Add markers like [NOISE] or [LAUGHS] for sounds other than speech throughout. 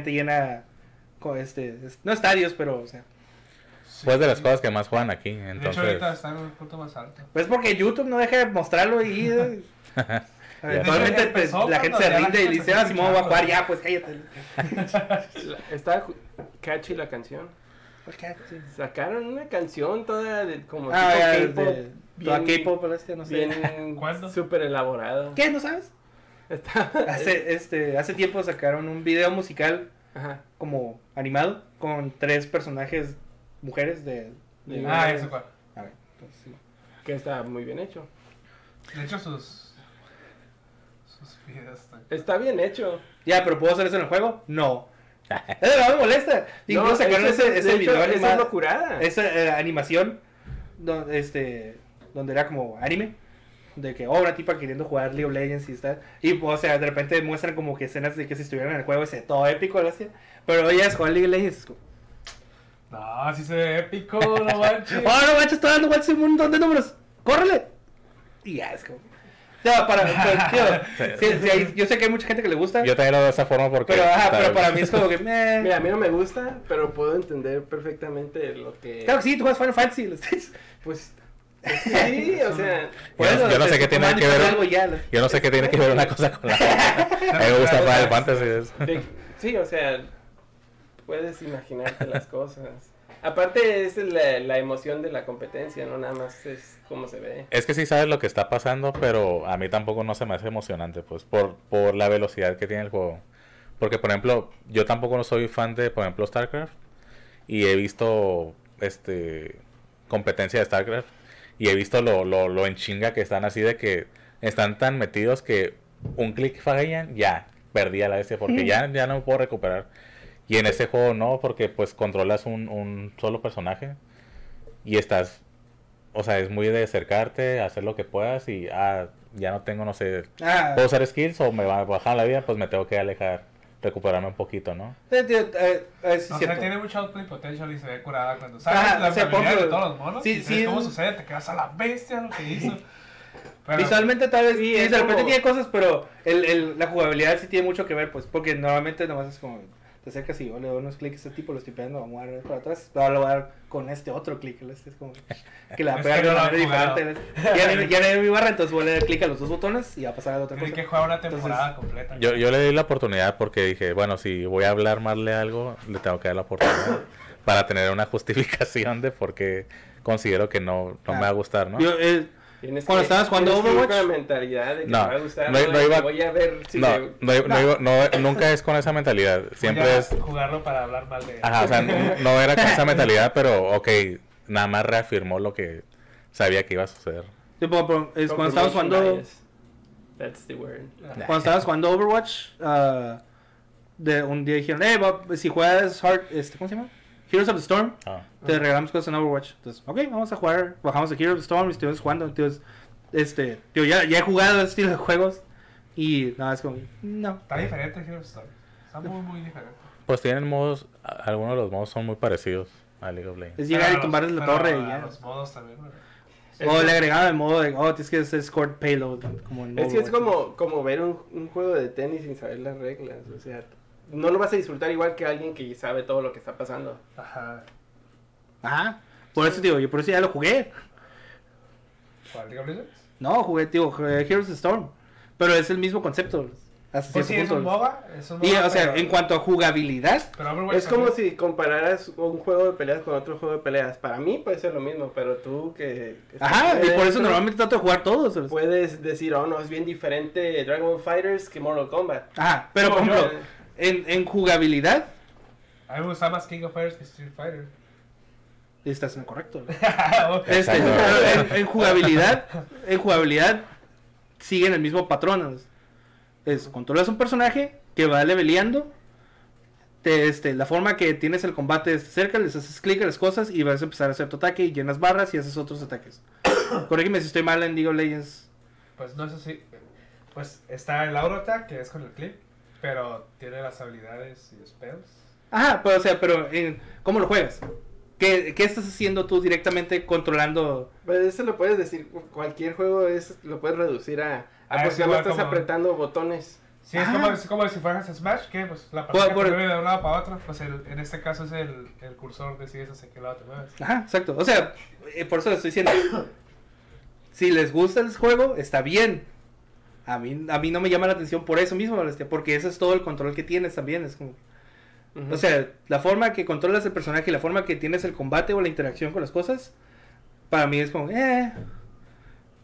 gente llena, con este, es- no estadios, pero, o sea, Sí. Pues de las cosas que más juegan aquí, De hecho, entonces... ahorita está en un punto más alto. pues porque YouTube no deja de mostrarlo y... hecho, [LAUGHS] [LAUGHS] pues, la gente se rinde y dice, ah, Simón, voy a jugar ya, pues cállate. [LAUGHS] La- Está catchy la canción. Sacaron una canción toda de, como Ah, tipo K-pop. de, toda K-pop, pero este, no sé. Bien ¿Cuándo? súper elaborado. ¿Qué? ¿No sabes? Está... Hace, este, hace tiempo sacaron un video musical Ajá. como animado con tres personajes mujeres de... de- Ah, eso cuál. A ver, pues, sí. Que está muy bien hecho. De hecho, sus. Sus videos están. Está bien hecho. Ya, pero ¿puedo hacer eso en el juego? No. [LAUGHS] Eso no me molesta. Incluso No, sacaron ese, ese hecho, video esa es animado, locurada. esa eh, animación donde, este, donde era como anime. De que, oh, una tipa queriendo jugar League of Legends y está. Y, o sea, de repente muestran como que escenas de que si estuvieran en el juego, ese todo épico. Así. Pero ellas juegan League of Legends. Es como, No, sí se ve épico, no [LAUGHS] manches. oh, no manches, está dando vueltas un montón de números. ¡Córrele! Y ya, es como. No, para. [LAUGHS] pero, tío, sí, sí, hay- yo sé que hay mucha gente que le gusta. Yo también lo veo de esa forma porque... pero, ajá, pero para mí es como que. meh. Mira, a mí no me gusta, pero puedo entender perfectamente lo que... Claro que sí, tú juegas Final Fantasy. Pues... Sí, [LAUGHS] o sea... Yo no- sé qué tiene que ver- Yo no sé qué tiene que ver una cosa con la otra. [LAUGHS] A mí me gusta Final Fantasy. de- sí, o sea... Puedes imaginarte las cosas. Aparte es la, la emoción de la competencia, no nada más es cómo se ve. Es que sí sabes lo que está pasando, pero a mí tampoco no se me hace emocionante, pues, por, por la velocidad que tiene el juego. Porque, por ejemplo, yo tampoco no soy fan de, por ejemplo, StarCraft. Y he visto, este, competencia de StarCraft. Y he visto lo, lo, lo en chinga que están así de que están tan metidos que un clic fallan, ya, perdí a la bestia. Porque ya, ya no me puedo recuperar. Y en ese juego no, porque pues controlas un, un solo personaje. Y estás o sea, es muy de acercarte, hacer lo que puedas y ah, ya no tengo, no sé, Ah, puedo usar skills o me va a bajar la vida, pues me tengo que alejar, recuperarme un poquito, ¿no? eh, tío, eh, eh, sí, O sea, tiene mucho outplay potential y se ve curada cuando sabes la ponte- de todos los monos. sí, y sí, cómo sucede, te quedas a la bestia lo que hizo. [LAUGHS] Pero, Visualmente tal vez, Sí, sí, de repente como- tiene cosas, pero el, el, la jugabilidad sí tiene mucho que ver, pues, porque normalmente nomás es como, te acercas y yo le doy unos clics a este tipo, lo estoy pegando, vamos a dar para atrás, ahora lo voy a dar con este otro clic. Este es como que le [LAUGHS] va a Es pegar que de una manera diferente. Ya, no- ya mi barra, entonces voy a dar clic a los dos botones y va a pasar a la otra cosa. que jugar una Entonces- temporada completa. Yo, yo le di la oportunidad porque dije, bueno, si voy a hablar mal de algo, le tengo que dar la oportunidad para tener una justificación de por qué considero que no, no me va a gustar, ¿no? Yo, eh, Tienes Cuando que- estabas jugando Overwatch. con la mentalidad de que No, me va a gustar. no- iba- Voy a ver si no, me- no, no no- nunca es con esa mentalidad, siempre Voy a es... jugarlo para hablar mal de Ajá, o sea, no, era con esa mentalidad, [LAUGHS] pero ok, nada más reafirmó lo que sabía que iba a suceder. tipo, por- es cuando estabas jugando, bias. That's the word. cuando estabas jugando Overwatch, ah, de un día dijeron, eh, va- si juegas Hard, este, ¿cómo se llama? Heroes of the Storm, Ah. te regalamos cosas en Overwatch. Entonces, ok, vamos a jugar. Bajamos de Heroes of the Storm y estuvimos jugando. Entonces, este, yo ya, ya he jugado ese estilo de juegos. Y nada, es como, no. Está diferente Heroes Story. Está muy, muy diferente. Pues tienen modos, a- algunos de los modos son muy parecidos a League of Legends. Es llegar Pero y tumbarles la torre y a ya. Los modos también, güey. O le agregaban el modo de, oh, tienes que hacer scored payload. Como en Es que es como, como ver un, un juego de tenis sin saber las reglas. O sea, no lo vas a disfrutar igual que alguien que sabe todo lo que está pasando. Ajá. Ajá. Por eso, digo, yo por eso ya lo jugué. ¿Cuál Legends? No, jugué, digo, Heroes of the Storm. Pero es el mismo concepto. Hasta Pues sí, es un. MOBA. Es un Y, MOBA, o sea, pero- en cuanto a jugabilidad, pero Es como si compararas un juego de peleas con otro juego de peleas. Para mí puede ser lo mismo, pero tú que... Ajá, y por eso normalmente trato de jugar todos. ¿sabes? Puedes decir, oh no, es bien diferente Dragon Ball Fighters que Mortal Kombat. Ajá, pero por ejemplo, yo- en, en jugabilidad, A mí me gusta más King of Fighters que Street Fighter. estás en lo correcto. [LAUGHS] Este, en, en jugabilidad, en jugabilidad siguen el mismo patrón. Es, es, controlas un personaje que va leveleando. Te, este, la forma que tienes el combate es cerca, les haces clic a las cosas y vas a empezar a hacer tu ataque y llenas barras y haces otros ataques. [COUGHS] Corrígeme si estoy mal en League of Legends. Pues no sé si. Pues está el Auto Attack, que es con el clip. Pero tiene las habilidades y spells. Ajá, pero, o sea, pero en, ¿cómo lo juegas? ¿Qué, ¿Qué estás haciendo tú directamente controlando? Pues eso lo puedes decir, cualquier juego es lo puedes reducir a... a Ah, pues es ya no estás como- apretando botones. Sí, es Ah. como, es como si fueras Smash, que pues la Por- palanca por- mueve de un lado para otro. Pues el, en este caso es el, el cursor, decides hacia qué lado te mueves. Ajá, exacto. O sea, eh, por eso les estoy diciendo. [COUGHS] si les gusta el juego, está bien. A mí, a mí no me llama la atención por eso mismo, porque ese es todo el control que tienes también. Es como, Ujú. o sea, la forma que controlas el personaje la forma que tienes el combate o la interacción con las cosas, para mí es como, eh.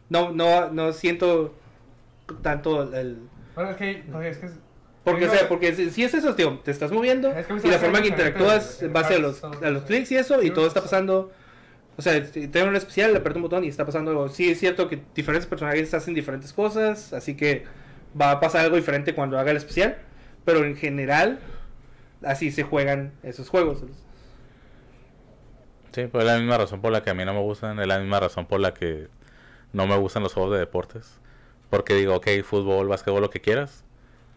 No, no, no siento tanto el. Bueno, es que, no, es que es- Porque, o sea, porque si es eso, tío, te estás moviendo Es que y la forma que interactúas el- el en base a los, a los clics y eso, y todo está pasando. O sea, tengo un especial, le aprieto un botón y está pasando algo. Sí, es cierto que diferentes personajes hacen diferentes cosas, así que va a pasar algo diferente cuando haga el especial. Pero en general, así se juegan esos juegos. Sí, pues es la misma razón por la que a mí no me gustan, es la misma razón por la que no me gustan los juegos de deportes. Porque digo, ok, fútbol, básquetbol, lo que quieras,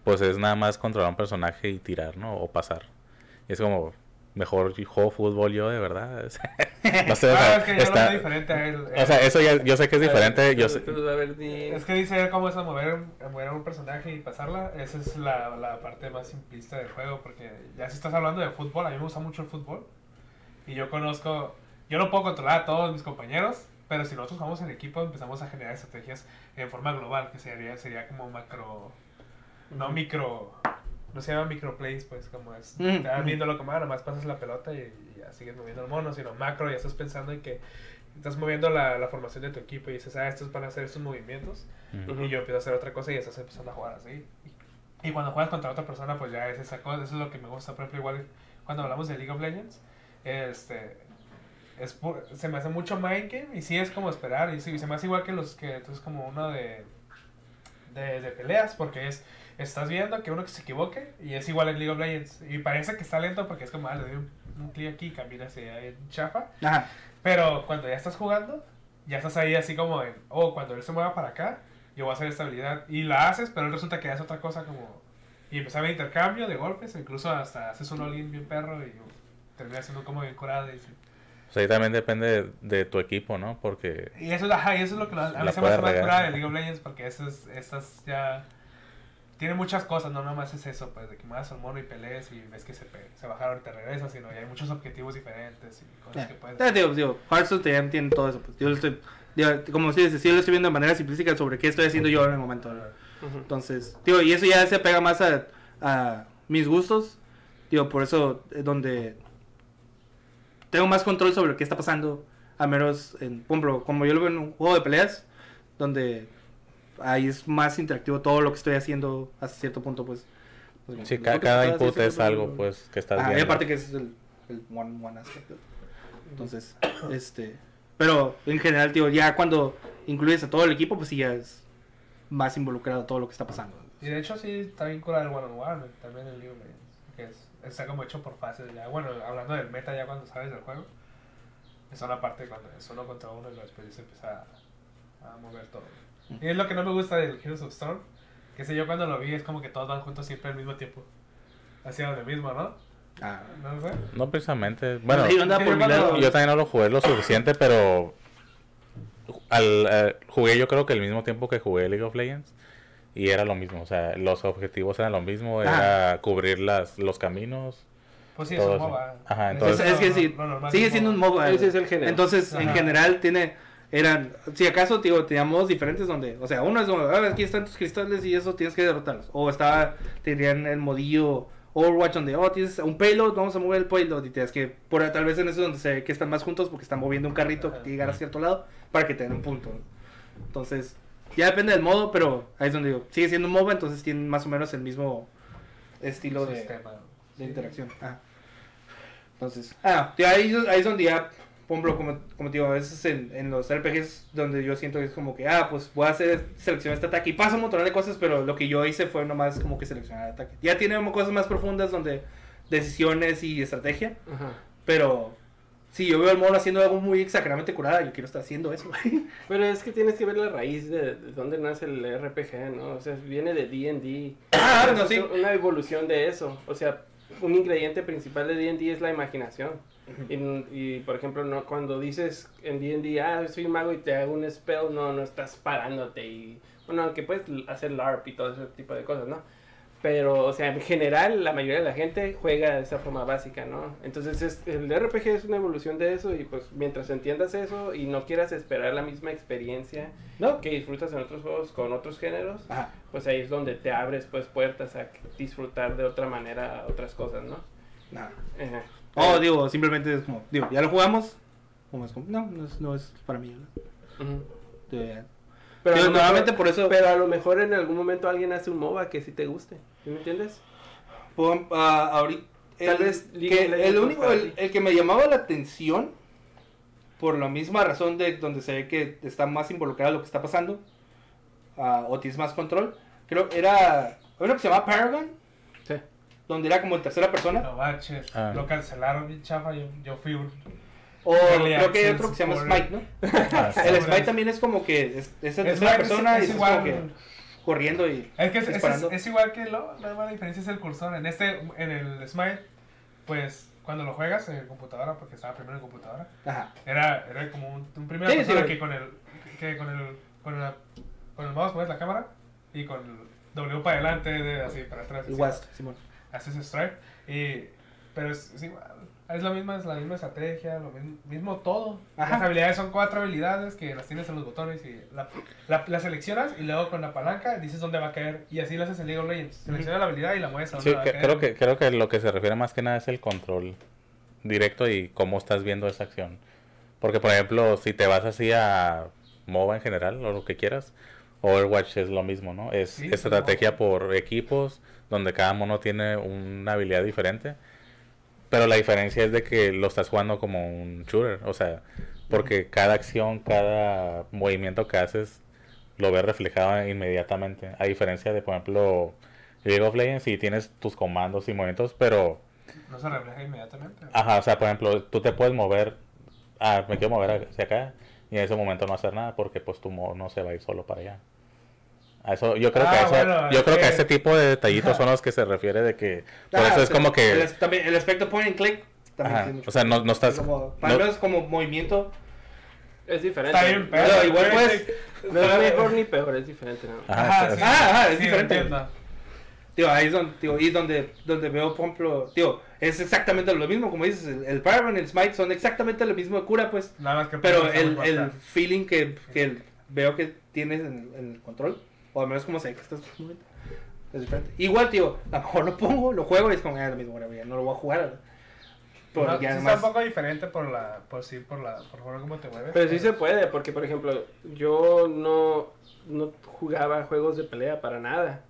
pues es nada más controlar un personaje y tirar, ¿no? O pasar. Es como, mejor juego fútbol yo, de verdad. [LAUGHS] no sé, o sea, es que yo está- lo veo diferente a él. o sea, eso ya, yo sé que es diferente, yo Pero- sé, pero, a ver, di- Es que dice cómo es a mover, a mover a un personaje y pasarla. Esa es la, la parte más simplista del juego. Porque ya si estás hablando de fútbol, a mí me gusta mucho el fútbol. Y yo conozco, yo no puedo controlar a todos mis compañeros. Pero si nosotros jugamos en equipo, empezamos a generar estrategias en forma global, que sería, sería como macro, no micro, no se llama microplays, pues como es, Ujú, estás viéndolo como, ah, nomás pasas la pelota y, y ya sigues moviendo el mono, sino macro, ya estás pensando en que estás moviendo la, la formación de tu equipo y dices, ah, estos van a hacer estos movimientos, y yo empiezo a hacer otra cosa y estás empezando a jugar así. Y, y cuando juegas contra otra persona, pues ya es esa cosa, eso es lo que me gusta, por ejemplo, igual cuando hablamos de League of Legends, este... Es pu- se me hace mucho mind game y sí es como esperar y sí, se me hace igual que los que entonces como uno de, de, de peleas porque es estás viendo que uno que se equivoque y es igual en League of Legends y parece que está lento porque es como ah, le doy un, un clic aquí y camina hacia en chafa Ajá. pero cuando ya estás jugando ya estás ahí así como en oh cuando él se mueva para acá yo voy a hacer esta habilidad y la haces pero resulta que hace otra cosa como y empezar a intercambio de golpes incluso hasta haces un all-in bien perro y termina siendo como bien curado y. O sea, ahí también depende de, de tu equipo, ¿no? Porque Y eso, ajá, y eso es lo que lo- a mí se me hace más curada de League of Legends porque esas, esas ya... Tiene muchas cosas, no nomás es eso, pues, de que muevas al mono y pelees y ves que se, se bajaron y te regresas, sino ya hay muchos objetivos diferentes y cosas que puedes... Ya, digo, digo, Hearthstone también tiene todo eso. Pues. Yo lo estoy, digo, como si dices, sí, yo lo estoy viendo de manera simplística sobre qué estoy haciendo yo en el momento. ¿no? Ujú. Entonces, digo, y eso ya se apega más a, a mis gustos. Digo, por eso es donde tengo más control sobre lo que está pasando. A menos, en, por ejemplo, como yo lo veo en un juego de peleas, donde ahí es más interactivo todo lo que estoy haciendo hasta cierto punto, pues. pues, sí, cada estás input es algo, pues, que estás Ah, y viendo. aparte que es el, el one, one aspect. Entonces, este. Pero en general, tío, ya cuando incluyes a todo el equipo, pues sí ya es más involucrado todo lo que está pasando. Y de hecho sí está bien curada el one on one también of Legends, que es, está como hecho por fases ya. Bueno, hablando del meta ya cuando sales del juego, es una parte cuando es uno contra uno y luego después se empieza a, a mover todo. Y es lo que no me gusta del Heroes of Storm, que sé yo cuando lo vi es como que todos van juntos siempre al mismo tiempo. Hacia donde mismo, ¿no? Ah, No sé. No precisamente. Bueno, Sí, yo andaba por mi lado. yo también no lo jugué lo suficiente, pero al, eh, jugué yo creo que el mismo tiempo que jugué League of Legends y era lo mismo, o sea, los objetivos eran lo mismo, era cubrir las, los caminos. Pues sí, es un. MOBA. Ajá, Es- entonces- es, es que sí, lo sigue siendo un MOBA. Ese es el género. Entonces, en general, tiene. Eran. Si acaso, tío, teníamos diferentes donde. O sea, uno es como, "Ah, aquí están tus cristales y eso tienes que derrotarlos. O estaba. Tenían el modillo Overwatch donde, oh, tienes un payload, vamos a mover el payload. Y tienes que. Por, tal vez en eso donde se ve que están más juntos porque están moviendo un carrito que llegar a cierto lado para que te den un punto. Entonces, ya depende del modo, pero ahí es donde digo, sigue siendo un MOBA, entonces tienen más o menos el mismo estilo de de interacción. Ah. Entonces, ah, ahí, ahí es donde ya, por ejemplo, como, como te digo, a veces en, en los RPGs donde yo siento que es como que, ah, pues voy a hacer, seleccionar este ataque y pasa un montón de cosas, pero lo que yo hice fue nomás como que seleccionar el ataque. Ya tiene cosas más profundas donde decisiones y estrategia, Ajá. pero si yo veo al mono haciendo algo muy exageradamente curada, yo quiero estar haciendo eso. [LAUGHS] Pero es que tienes que ver la raíz de, de dónde nace el RPG, ¿no? O sea, viene de D&D. Ah, no, sí. Una evolución de eso. O sea, un ingrediente principal de D&D es la imaginación. Y, y, por ejemplo, no cuando dices en D&D, ah, soy un mago y te hago un spell, no, no estás parándote y... Bueno, aunque puedes hacer LARP y todo ese tipo de cosas, ¿no? Pero, o sea, en general, la mayoría de la gente juega de esa forma básica, ¿no? Entonces, es, el RPG es una evolución de eso y pues mientras entiendas eso y no quieras esperar la misma experiencia No, que disfrutas en otros juegos con otros géneros, Ajá. pues ahí es donde te abres pues puertas a disfrutar de otra manera otras cosas, ¿no? Nada. Ajá. Oh, digo, simplemente es como, digo, ya lo jugamos. Como es como, no, no es, no es para mí. ¿no? Ujú. Digo, ya. Pero, Digo, normalmente mejor- por eso. pero a lo mejor en algún momento alguien hace un MOBA que sí te guste, ¿sí me entiendes? Pon- ah, ahorita, Tal el, vez League que- el único, el, el que me llamaba la atención, por la misma razón de donde se ve que está más involucrado lo que está pasando, ah, o tienes más control, creo era, hay uno que se llama Paragon. Donde era como en tercera persona, No baches, Ah. lo cancelaron bien chafa, yo, yo fui un... o Early creo que hay otro que se llama por- Smite, ¿no? [LAUGHS] Ah, [LAUGHS] sí. El Smite también es como que es, es en tercera es- persona es y es igual, como que corriendo y... es, que es, es- disparando. es igual que lo, la única diferencia es el cursor. En este, en el Smite, pues cuando lo juegas en computadora, porque estaba primero en computadora, Ajá. era, era como un, un primera Sí, persona sí. que con el que con el con, la, con el mouse mueves la cámara y con el W para adelante, de, así para atrás. West, Simón. Haces strike y pero es, es igual es la misma es la misma estrategia lo mismo, mismo todo Ajá. las habilidades son cuatro habilidades que las tienes en los botones y la, la, la seleccionas y luego con la palanca dices dónde va a caer y así lo haces en League of Legends selecciona la habilidad y la mueves a dónde Sí, va a caer creo que creo que lo que se refiere más que nada es el control directo y cómo estás viendo esa acción. Porque por ejemplo, si te vas así a MOBA en general o lo que quieras, Overwatch es lo mismo, ¿no? Es Sí, estrategia por equipos donde cada mono tiene una habilidad diferente. Pero la diferencia es de que lo estás jugando como un shooter, o sea, porque cada acción, cada movimiento que haces lo ves reflejado inmediatamente. A diferencia de, por ejemplo, League of Legends, si tienes tus comandos y movimientos, pero, no se refleja inmediatamente ajá, o sea, por ejemplo, tú te puedes mover, ah, me quiero mover hacia acá, y en ese momento no hacer nada porque pues tu mono no se va a ir solo para allá. A eso, yo creo que, Ah, a eso- bueno, yo es creo que a que- ese tipo de detallitos son los que se refiere de que, por Ah, eso es como que, El, también, el aspecto point and click también ajá, o sea, no, no estás, Como, para no- es como movimiento. Es diferente. está bien pero pero igual, pues, No es mejor ni peor, es diferente, ¿no? ajá, Ajá, sí, sí. Ah, ah, es Sí, diferente. Tío, ahí es donde, tío, y donde, donde veo, por ejemplo, tío, es exactamente lo mismo, como dices, el, el Paragon y el Smite son exactamente lo mismo de cura, pues. nada más que Pero el, el feeling que, que veo que tienes en, en el control, o al menos como sé que estás moviendo, es diferente. Igual, tío, a lo mejor lo pongo, lo juego y es como, ah, lo mismo, whatever, ya no lo voy a jugar. Por, No, ya sí nomás- está un poco diferente por la por sí por la por favor cómo te mueves Pero sí se puede, porque por ejemplo, yo no, no jugaba juegos de pelea para nada.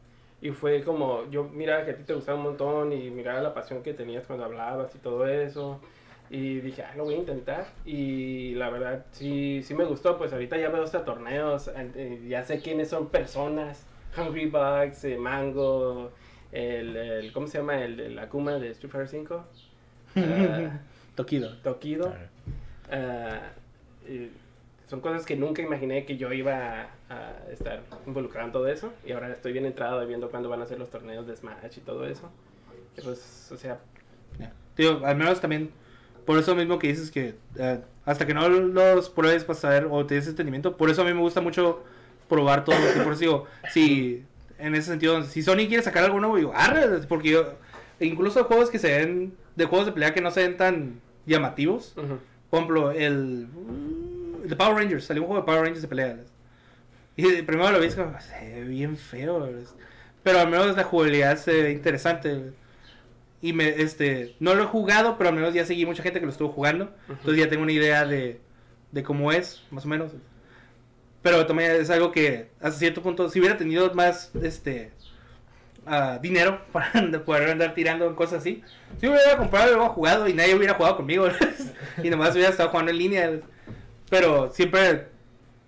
Y fue como, yo miraba que a ti te gustaba un montón y miraba la pasión que tenías cuando hablabas y todo eso. Y dije, ah, lo voy a intentar. Y la verdad, sí, sí me gustó. Pues ahorita ya veo hasta torneos, eh, ya sé quiénes son personas. Hungry Bugs, eh, Mango, el, el, ¿cómo se llama? El, el Akuma de Street Fighter 5. [LAUGHS] Ah, Tokido. Tokido. Y son cosas que nunca imaginé que yo iba a, a estar involucrado en todo eso. Y ahora estoy bien entrado y viendo cuándo van a ser los torneos de Smash y todo eso. Y pues, o sea, Ya. Tío, al menos también, por eso mismo que dices que eh, hasta que no los pruebes para saber o te des entendimiento, por eso a mí me gusta mucho probar todo. y por eso digo, si en ese sentido, si Sony quiere sacar algo nuevo, digo, arre, porque yo, incluso juegos que se ven, de juegos de pelea que no se ven tan llamativos, por ejemplo, el, el de Power Rangers, salió un juego de Power Rangers de pelea. Y primero lo vi, es como, se ve bien feo, ¿verdad? pero al menos la jugabilidad se ve interesante. Y me, este, no lo he jugado, pero al menos ya seguí mucha gente que lo estuvo jugando. Entonces ya tengo una idea de, de cómo es, más o menos. Pero también es algo que, hasta cierto punto, si hubiera tenido más, este, ah, dinero [LAUGHS] para poder andar tirando en cosas así, si hubiera comprado algo jugado y nadie hubiera jugado conmigo, [LAUGHS] y nomás hubiera estado jugando en línea. Pero siempre,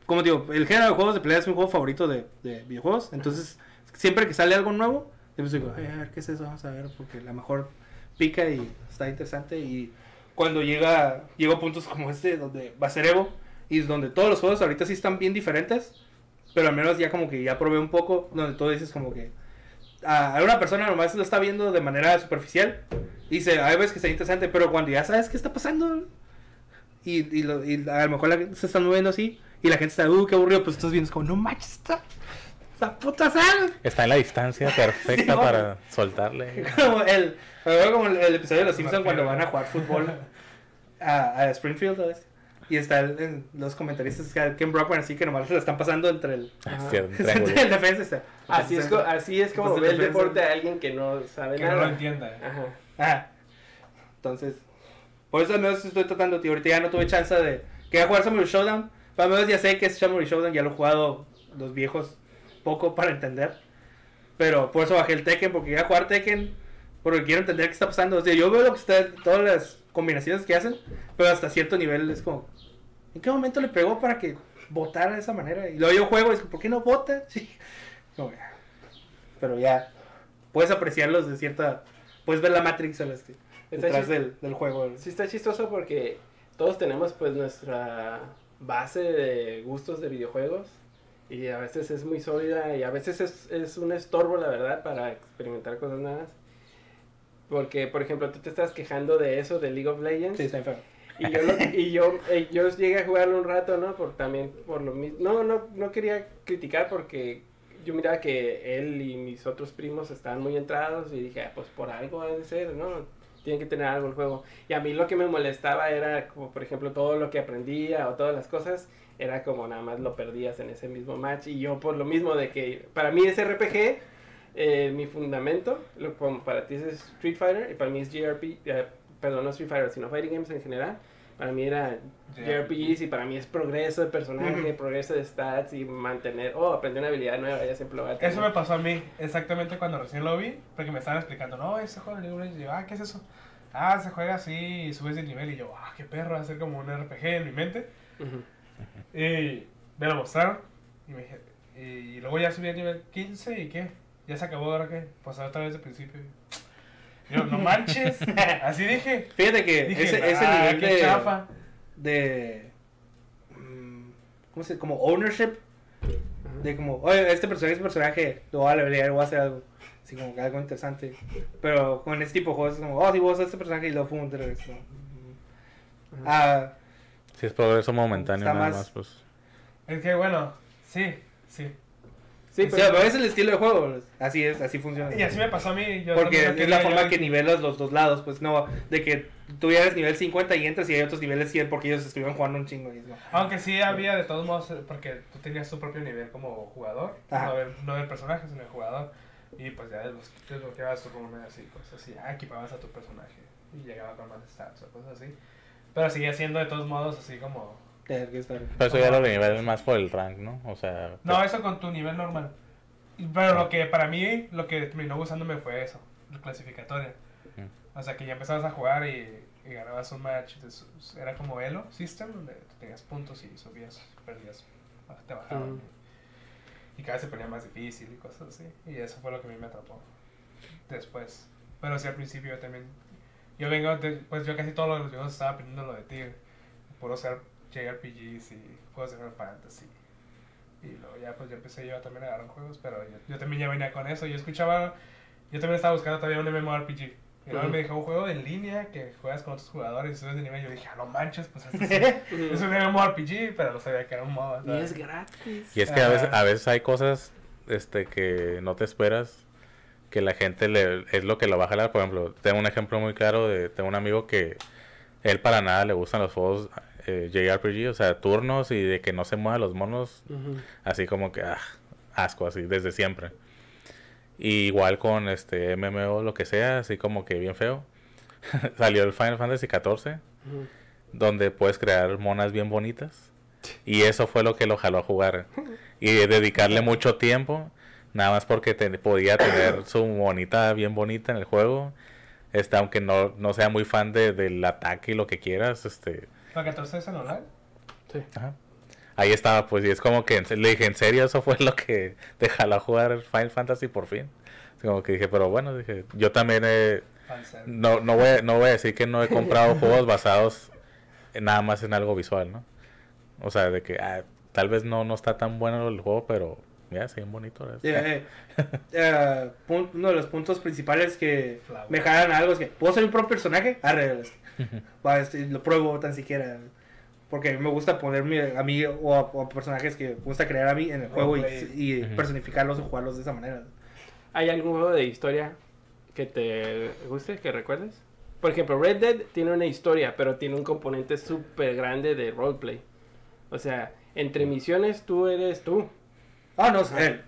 como digo, el género de juegos de pelea es mi juego favorito de, de videojuegos. Entonces, siempre que sale algo nuevo, yo pues digo, "Ay, a ver qué es eso, vamos a ver, porque a lo mejor pica y está interesante. Y cuando llega, llego a puntos como este, donde va a ser Evo, y donde todos los juegos ahorita sí están bien diferentes, pero al menos ya como que ya probé un poco, donde tú dices como que a una persona nomás lo está viendo de manera superficial, y dice, hay veces que está interesante, pero cuando ya sabes qué está pasando, y, y, lo- y a lo mejor la se está moviendo así, y la gente está, uh, qué aburrido, pues estás viendo, es como, no manches, está, ¡La puta sal! Está en la distancia [LAUGHS] perfecta Sí, para soltarle. Como el, como el, el episodio de Los Simpsons cuando van a jugar [LAUGHS] fútbol a, a Springfield. ¿sabes? Y está el- en los comentaristas, que Ken Brockman, así que nomás se lo están pasando entre el. Sí, triángulo. [LAUGHS] entre el defensa. Está. Así es, co- así es como ve el defensa- deporte a alguien que no sabe Que no nada. lo entienda. Ajá. Ajá. Entonces, por eso al menos estoy tratando, tío. Ahorita ya no tuve chance de. Quería jugar Samurai Showdown. Pero al menos ya sé que es Samurai Showdown, ya lo he jugado los viejos poco para entender. Pero por eso bajé el Tekken, porque quería jugar Tekken. Porque quiero entender qué está pasando. O sea, yo veo lo que está, todas las combinaciones que hacen, pero hasta cierto nivel es como. ¿En qué momento le pegó para que votara de esa manera? Y luego yo juego y es ¿por qué no vota? [LAUGHS] Sí. Ya. Pero ya. Puedes apreciarlos de cierta. Puedes ver la Matrix a las que- detrás del, del juego. Sí está chistoso porque todos tenemos pues nuestra base de gustos de videojuegos y a veces es muy sólida y a veces es, es un estorbo la verdad para experimentar cosas nuevas. Porque, por ejemplo, tú te estás quejando de eso, de League of Legends. Sí, está enfermo. Y yo, lo- y yo, eh, yo llegué a jugarlo un rato, ¿no? Por, también por lo mismo. No, no, no quería criticar porque yo miraba que él y mis otros primos estaban muy entrados y dije, ah, pues por algo ha de ser, ¿no? Tiene que tener algo el juego. Y a mí lo que me molestaba era, como por ejemplo, todo lo que aprendía o todas las cosas, era como nada más lo perdías en ese mismo match. Y yo por lo mismo de que para mí es RPG, eh, mi fundamento, lo, como para ti es Street Fighter y para mí es JRP, eh, perdón, no Street Fighter, sino Fighting Games en general. Para mí era JRPGs y para mí es progreso de personaje, progreso de stats y mantener, oh, aprendí una habilidad nueva, ya siempre lo voy a tener. Eso me pasó a mí exactamente cuando recién lo vi, porque me estaban explicando, no, ese juego de Legends, y yo, ah, ¿qué es eso? Ah, se juega así y subes de nivel, y yo, ah, qué perro, va a ser como un RPG en mi mente. Ujú. Y me lo mostraron, y, me dije, y luego ya subí a nivel 15, ¿y qué? ¿Ya se acabó ahora qué? Pues otra vez de principio. Y yo, no manches, [LAUGHS] así dije. Fíjate que Dije, ese, ese "Ah, nivel qué de, chafa. de. mm, ¿Cómo se Como ownership. De como, oye, este personaje es un personaje, lo voy a levelear, voy a hacer algo. Así como que algo interesante. Pero con este tipo de juegos es como, oh, si vos a este personaje y lo pum, te regreso. Ah, Si es progreso momentáneo nada más- más, pues. Es que bueno, sí, sí. Sí, sí, pero, es el estilo de juego. Así es, así funciona. Y así me pasó a mí. Yo Porque es la forma yo- que nivelas los dos lados, pues no, de que tú ya eres nivel 50 y entras y hay otros niveles 100 porque ellos estuvieron jugando un chingo. Y es como, Aunque sí había de todos modos, eh, porque tú tenías tu propio nivel como jugador, Ajá. no del, no del personaje, sino del jugador. Y pues ya desbloque- desbloqueabas tu runas y cosas así, ah, equipabas a tu personaje y llegaba con más stats o cosas así. Pero seguía siendo de todos modos así como... tener que estar. Pero eso ya lo nivelan más por el rank, ¿no? O sea. No, eso con tu nivel normal. Pero lo que para mí, lo que terminó gustándome fue eso, la clasificatoria. Mm. O sea, que ya empezabas a jugar y, y ganabas un match. entonces, era como Elo System, donde tenías puntos y subías, perdías, te bajaban. Mm. Y cada vez se ponía más difícil y cosas así. Y eso fue lo que a mí me atrapó después. Pero sí, al principio yo también. Yo vengo, de- pues yo casi todos los videos estaba aprendiendo lo de Tigre. Puro ser JRPGs y juegos de Final Fantasy. Y luego ya pues yo empecé yo también a agarrar juegos, pero yo, yo también ya venía con eso. Yo escuchaba, yo también estaba buscando todavía un MMORPG. Y luego me dijo un juego en línea que juegas con otros jugadores y subes de nivel. Yo dije, ah, no manches, pues esto es, [LAUGHS] es un MMORPG, pero no sabía que era un MOBA. Y es gratis. Y es que a veces, a veces hay cosas este, que no te esperas que la gente le, es lo que lo va a jalar. Por ejemplo, tengo un ejemplo muy claro de tengo un amigo que él para nada le gustan los juegos eh, JRPG, o sea, turnos y de que no se muevan los monos, así como que ah, asco, así desde siempre. Y igual con este MMO, lo que sea, así como que bien feo. [LAUGHS] Salió el Final Fantasy XIV, Ujú. donde puedes crear monas bien bonitas. Y eso fue lo que lo jaló a jugar. [LAUGHS] Y dedicarle mucho tiempo, nada más porque te- podía tener su monita bien bonita en el juego. Este, aunque no, no sea muy fan de, del ataque y lo que quieras, este, ¿La 14 es en online? Sí. ajá. Ahí estaba, pues, y es como que le dije, ¿en serio eso fue lo que te jaló a jugar Final Fantasy por fin? Así como que dije, pero bueno, dije, yo también he, no, no, voy, a- no voy a decir que no he comprado [LAUGHS] juegos basados en- nada más en algo visual, ¿no? O sea, de que ah, tal vez no, no está tan bueno el juego, pero ya, se bien bonito. [LAUGHS] pun- uno de los puntos principales que Flower. me jalan a algo es que puedo ser mi propio personaje. Arre, este, lo pruebo tan siquiera. Porque a mí me gusta ponerme a mí o a, o a personajes que me gusta crear a mí en el juego y, personificarlos o jugarlos de esa manera. ¿Hay algún juego de historia que te guste, que recuerdes? Por ejemplo, Red Dead tiene una historia, pero tiene un componente súper grande de roleplay. O sea, entre misiones tú eres tú. Ah, no, Ajá. eh,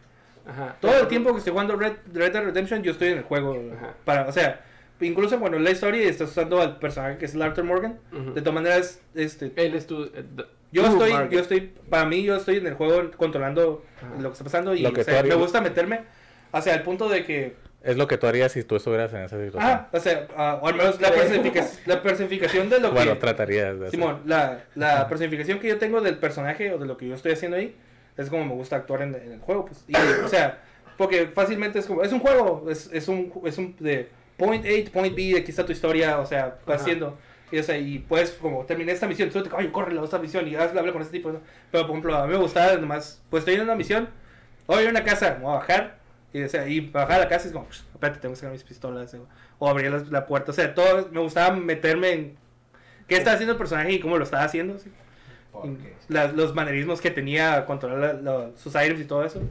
Ajá. todo el tiempo que estoy jugando Red, Red Dead Redemption yo estoy en el juego. Ajá. Para, o sea, incluso cuando la historia estás usando al personaje que es el Arthur Morgan, Ujú. de todas maneras, este, Él es tu... eh, Yo estoy, yo estoy, para mí yo estoy en el juego controlando Ajá. lo que está pasando y o sea, harías. me gusta meterme hacia el punto de que, Es lo que tú harías si tú estuvieras en esa situación. ah, o sea, ah, o al menos la, personifica- la personificación de lo bueno, que, tratarías de hacer. Simón, la, la personificación que yo tengo del personaje o de lo que yo estoy haciendo ahí, es como me gusta actuar en, en el juego, pues, y, o sea, porque fácilmente es como, es un juego, es, es un, es un, de point A, point B, aquí está tu historia, o sea, vas haciendo, y, o sea, y puedes, como, terminé esta misión, súbete, caballo, corre la otra misión, y hazle, habla con este tipo, ¿no? pero, por ejemplo, a mí me gustaba nomás, pues, estoy en una misión, voy a una casa, voy a bajar, y, o sea, y bajar a la casa es como, "Psh, espérate, tengo que sacar mis pistolas, o, abrir la, puerta, o sea, todo, me gustaba meterme en qué estaba haciendo el personaje y cómo lo estaba haciendo, Las- los manerismos que tenía, controlar la- la- sus items y todo eso.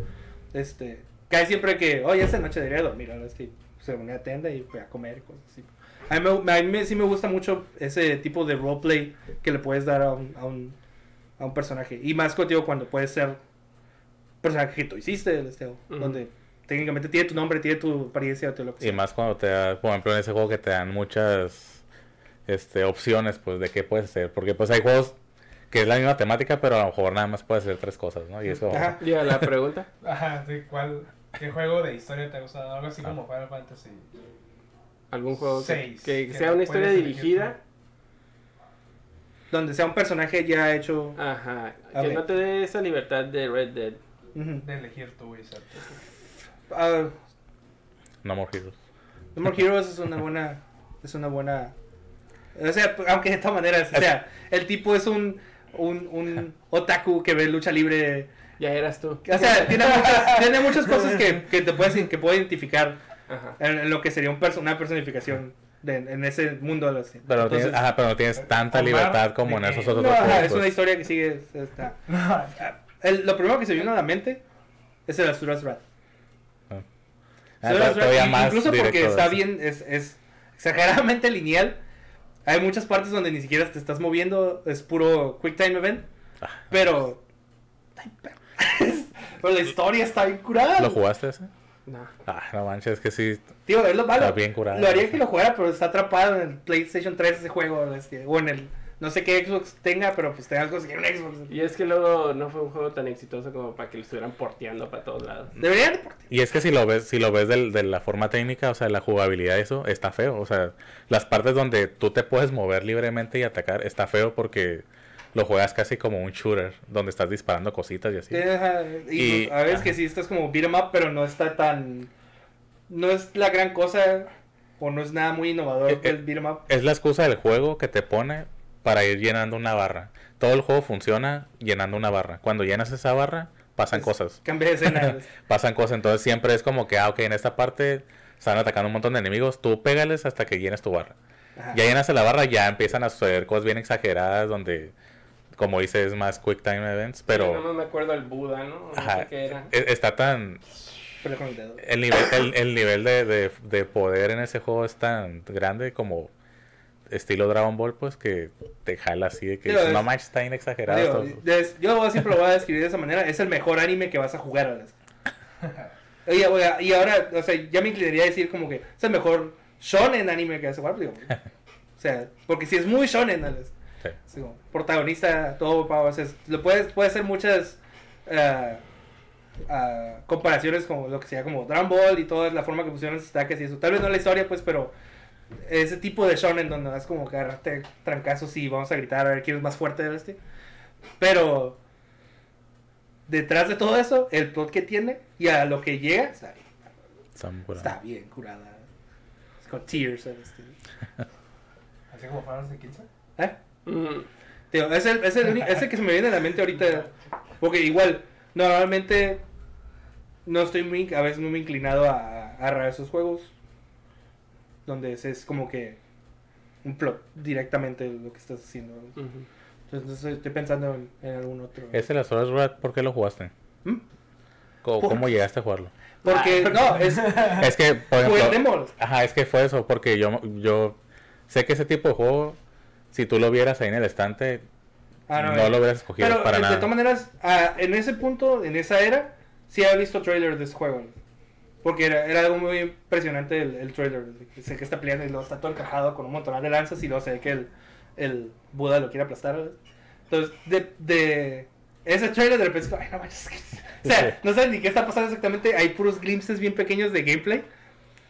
Este, cae siempre que, oye, esta noche debería dormir, ahora sí, se ponía a tienda y fue a comer y cosas así. A mí, me, a mí me- sí me gusta mucho ese tipo de roleplay que le puedes dar a un, a un, a un personaje. Y más contigo cuando puedes ser personaje que tú hiciste, este, Ujú. donde técnicamente tiene tu nombre, tiene tu apariencia, todo lo que Y sea. más cuando te da, por ejemplo, en ese juego que te dan muchas este, opciones, pues, de qué puedes hacer. Porque, pues, hay juegos que es la misma temática, pero a lo mejor nada más puedes hacer tres cosas, ¿no? Y eso... Ajá. Ya, la pregunta. Ajá, sí, ¿cuál, ¿qué juego de historia te ha gustado? Algo así Ah. como Final Fantasy. ¿Algún juego que, Seis, que que sea una historia elegir dirigida? Donde sea un personaje ya hecho. Ajá. A Que ver. no te dé esa libertad de Red Dead. De elegir tú, Wizard. Ah, No More Heroes. No More Heroes es una buena. Es una buena. O sea, aunque de todas maneras, o sea, [LAUGHS] el tipo es un. Un, un otaku que ve lucha libre. Ya eras tú. O sea, tiene muchas, [LAUGHS] tiene muchas cosas que, que te puedes que puedo identificar Ajá. en, en lo que sería un perso- una personificación de, en ese mundo. así. Pero, no Entonces, tienes, ajá, pero no tienes tanta Omar, libertad como en ¿de esos otros no, ajá, es una historia que sigue. Está. No, [LAUGHS] El- lo primero que se vino a la mente es el Asuras Wrath. Ah, más incluso porque de está bien, es, es exageradamente lineal. Hay muchas partes donde ni siquiera te estás moviendo, es puro Quick Time Event. Ah. Pero. [LAUGHS] Pero la historia está bien curada. ¿Lo jugaste ese? No. Ah, no manches, es que sí. Tío, es lo malo. Está bien curado. Lo haría que lo jugara, pero está atrapado en el PlayStation 3 ese juego. o en el. No sé qué Xbox tenga, pero pues tengas cosas que un Xbox. Y es que luego no fue un juego tan exitoso como para que lo estuvieran porteando para todos lados. Deberían. Y es que si lo ves, si lo ves del- de la forma técnica, o sea, la jugabilidad, eso está feo. O sea, las partes donde tú te puedes mover libremente y atacar está feo porque lo juegas casi como un shooter, donde estás disparando cositas y así. Ajá, Y, Y- pues, a veces ajá. que sí estás como beat 'em up, pero no está tan. No es la gran cosa. O no es nada muy innovador Eh, el eh, beat 'em up. Es la excusa del juego que te pone para ir llenando una barra. Todo el juego funciona llenando una barra. Cuando llenas esa barra, pasan cosas. Cambia de escena. [LAUGHS] Pasan cosas. Entonces siempre es como que, ah, ok, en esta parte están atacando un montón de enemigos. Tú pégales hasta que llenes tu barra. Ajá. Ya llenas la barra, ya empiezan a suceder cosas bien exageradas donde, como dices, es más quick time events. Pero... Pero No me acuerdo el Buda, ¿no? No ajá, sé qué era. e- está tan... Pero con el dedo. El nivel, el, el nivel de, de, de poder en ese juego es tan grande como estilo Dragon Ball, pues que te jala así de que Digo, no es- manches, está bien exagerado. Digo, des- yo siempre lo voy a describir de esa manera. Es el mejor anime que vas a jugar. Alex. [LAUGHS] Oye, y ahora, o sea, ya me inclinaría a decir como que es el mejor shonen anime que vas a jugar. Digo, [LAUGHS] o sea, porque si es muy shonen, Alex. Sí. Sí, como protagonista, todo, pa, o sea, lo puedes, puede hacer muchas ah, ah, comparaciones como lo que sea como Dragon Ball y toda la forma que funcionan los ataques y eso. Tal vez no la historia, pues, pero ese tipo de shonen donde es como que agarrarte trancazos y vamos a gritar a ver quién es más fuerte de este. Pero detrás de todo eso, el plot que tiene y a lo que llega, está bien, Está muy curado. está bien curada. Es con tears. Este. [LAUGHS] Así como Fantasy 15. ¿Eh? Mm, Tío, es el, es, el es el que se me viene a la mente ahorita. Porque igual, normalmente no estoy muy, a veces muy inclinado a, a agarrar esos juegos. Donde es, es como que un plot directamente lo que estás haciendo. Entonces estoy pensando en, en algún otro. Ese la Source Rat, ¿por qué lo jugaste? ¿Mm? ¿Cómo, Por- cómo llegaste a jugarlo? Porque, no, es. [LAUGHS] Es que, por Fue ejemplo, demo. Ajá, es que fue eso, porque yo, yo sé que ese tipo de juego, si tú lo vieras ahí en el estante, Ah, no, eh. lo hubieras escogido Pero para eh, nada. de todas maneras, ah, en ese punto, en esa era, sí había visto trailers de ese juego. Porque era, era algo muy impresionante el, el trailer. Sé que está peleando y luego está todo encajado con un montón de lanzas y luego se ve que el, el Buda lo quiere aplastar. Entonces, de, de ese trailer de repente es como, ay, no manches. [LAUGHS] O sea, Sí. no sabes ni qué está pasando exactamente. Hay puros glimpses bien pequeños de gameplay.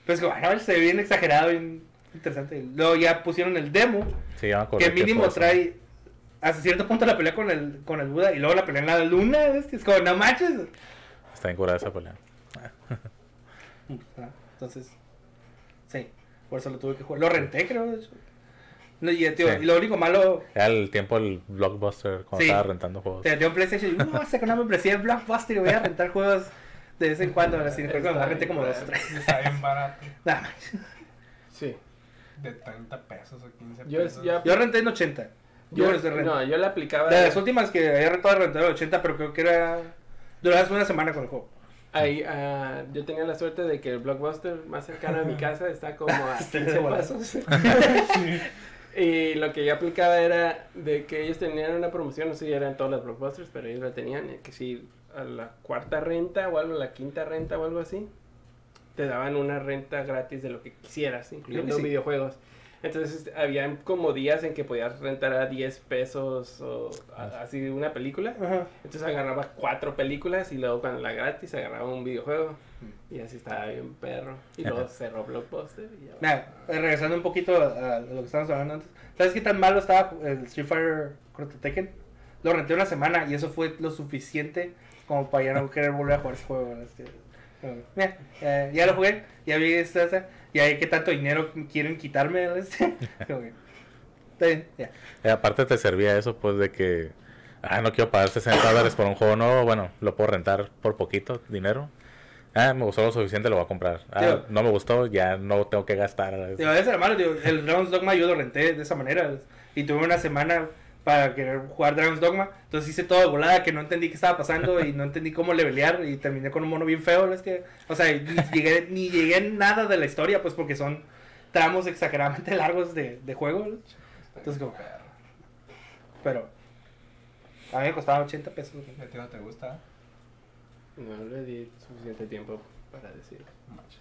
Pero es como, ay, no manches, se ve bien exagerado, bien interesante. Luego ya pusieron el demo Sí, ya que mínimo trae hasta cierto punto la pelea con el, con el Buda y luego la pelea en la luna. Es, es como, no manches. Está bien curada esa pelea. Entonces, sí, por eso lo tuve que jugar. Lo renté, creo. de hecho. No, y, tío, Sí. y lo único malo, Era el tiempo del Blockbuster cuando Sí. estaba rentando juegos. te un PlayStation y no, sé que no me membresía en Blockbuster y voy a rentar juegos de vez en cuando. Así, creo que me renté como dos o tres. Está bien barato. [LAUGHS] Nada más. Sí. De 30 pesos o 15 Yo- pesos. ya- Yo renté en 80. Yo, Yo, no, renté. no, yo la aplicaba. De las últimas que había rentado, renté en 80, pero creo que era. Duraste una semana con el juego. Ahí, ah, yo tenía la suerte de que el blockbuster más cercano a mi [LAUGHS] casa está como a 15 pesos. [LAUGHS] [LAUGHS] y lo que yo aplicaba era de que ellos tenían una promoción, no sé si eran todos los blockbusters, pero ellos la tenían, que si a la cuarta renta o algo, la quinta renta o algo así, te daban una renta gratis de lo que quisieras, incluyendo sí. videojuegos. Entonces había como días en que podías rentar a 10 pesos o a- así una película. Ajá. Entonces agarraba cuatro películas y luego cuando la gratis agarraba un videojuego. Y así estaba bien perro. Y luego cerró Blockbuster y ya. Eh, regresando un poquito a, a lo que estábamos hablando antes. ¿Sabes qué tan malo estaba el Street Fighter contra Tekken? Lo renté una semana y eso fue lo suficiente como para ya no querer volver a jugar ese juego. como, mira, eh, ya lo jugué, ya vi esta, esta, y ahí qué tanto dinero quieren quitarme. [LAUGHS] ya. Y aparte te servía eso, pues, de que... Ah, no quiero pagar 60 dólares por un juego nuevo. Bueno, lo puedo rentar por poquito dinero. Ah, me gustó lo suficiente, lo voy a comprar. Ah, no me gustó, ya no tengo que gastar. Digo, ese era malo, digo, el Dragon's Dogma yo lo renté de esa manera. Y tuve una semana para querer jugar Dragon's Dogma. Entonces hice todo de volada que no entendí qué estaba pasando y no entendí cómo levelear. Y terminé con un mono bien feo. Es que, o sea, ni [LAUGHS] llegué, ni llegué a nada de la historia, pues porque son tramos exageradamente [LAUGHS] largos de, de juego. ¿no? Entonces, como, pero a mí me costaba 80 pesos. ¿A ti no te gusta? No le di suficiente tiempo para manches.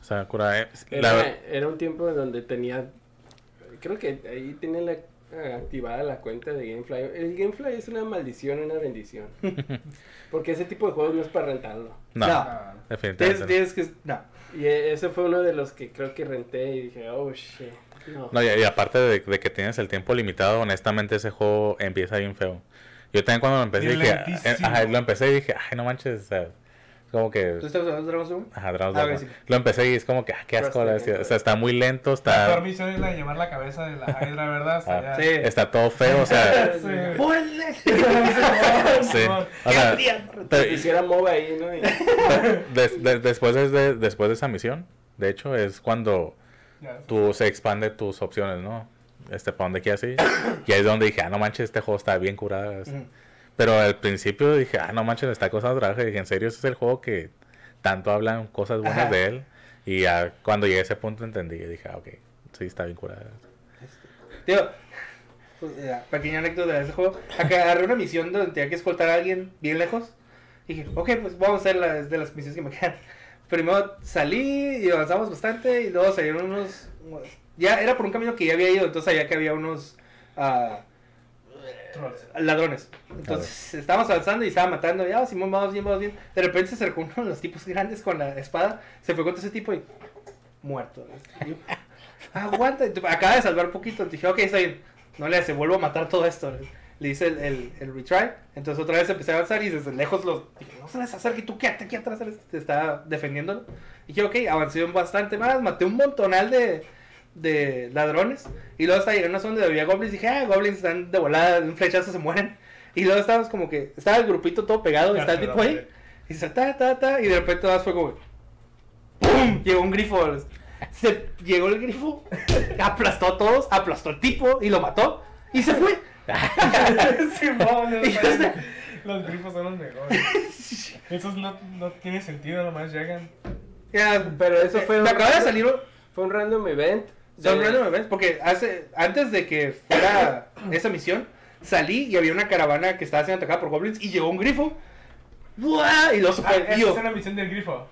O sea, cura, eh, Era, la- era un tiempo donde tenía. Creo que ahí tenía la, activada la cuenta de Gamefly. El Gamefly es una maldición, una bendición. [LAUGHS] Porque ese tipo de juegos no es para rentarlo. no, No. Definitivamente. Tienes, tienes que. No. Y ese fue uno de los que creo que renté y dije, oh shit. No. No, y, y aparte de, de que tienes el tiempo limitado, honestamente ese juego empieza bien feo. Yo también cuando lo empecé dije, eh, ajá, lo empecé y dije, ay, no manches, o sea, es como que, ¿Tú estás Dragon's Dogma? ajá, Dragon's Ah, Dogma. ok, sí. Lo empecé y es como que, ah, qué asco, la o sea, está muy lento, La está, misión es la de llevar la cabeza de la Hydra, ¿verdad? Hasta Ah, allá. Sí. está todo feo, o sea, [LAUGHS] Sí. Sí. [LAUGHS] [LAUGHS] O sea, pero- Hiciera MOBA ahí, ¿no? Y- des- de- después, de, después de esa misión, de hecho, es cuando Ya. tú se expande tus opciones, ¿no? Este, para donde quieras ir. Y ahí es donde dije, ah, no manches, este juego está bien curado. Pero al principio dije, ah, no manches, está cosas trabajo. Y dije, en serio, ese es el juego que tanto hablan cosas buenas Ajá. de él. Y ya cuando llegué a ese punto entendí. Y dije, ah, ok, sí, está bien curada. Tío, pues, ya, pequeña anécdota de ese juego. Acá agarré una misión donde tenía que escoltar a alguien bien lejos. Y dije, ok, pues vamos a hacer las de las misiones que me quedan. Primero salí y avanzamos bastante. Y luego salieron unos. Ya era por un camino que ya había ido. Entonces sabía que había unos. Trolls. Ladrones. Entonces estábamos avanzando y estaba matando. Ya, Simón, vamos bien, vamos bien. De repente se acercó uno de los tipos grandes con la espada. Se fue contra ese tipo y. Muerto. Y [LAUGHS] yo, Aguanta. Acaba de salvar poquito. Dije, ok, está bien. No le hace, vuelvo a matar todo esto. Le hice el, el, el retry. Entonces otra vez empecé a avanzar y desde lejos los. Dije, no se les acerque, tú quédate aquí atrás. Te estaba defendiéndolo. Y dije, ok, avancé bastante más. Maté un montonal de, de ladrones. Y luego hasta llegué a una zona donde había goblins. Dije, ah, goblins están de volada, de un flechazo se mueren. Y luego estábamos como que. Estaba el grupito todo pegado. Y Ya está el tipo ahí. Y dice, ta, ta, ta. Y de repente todas fue como. ¡Pum! Llegó un grifo. Se llegó el grifo, [LAUGHS] aplastó a todos, aplastó al tipo y lo mató. Y se fue. [LAUGHS] Simón, no, no, [LAUGHS] los grifos son los mejores. Esos no, no tiene sentido, nomás llegan. Ya, Pero eso fue me un- acaba de salir un- Fue un random event. Son random events, porque hace, antes de que fuera esa misión, salí y había una caravana que estaba siendo atacada por goblins y llegó un grifo. ¡Buah! Y luego se Ah, esa es la misión del grifo.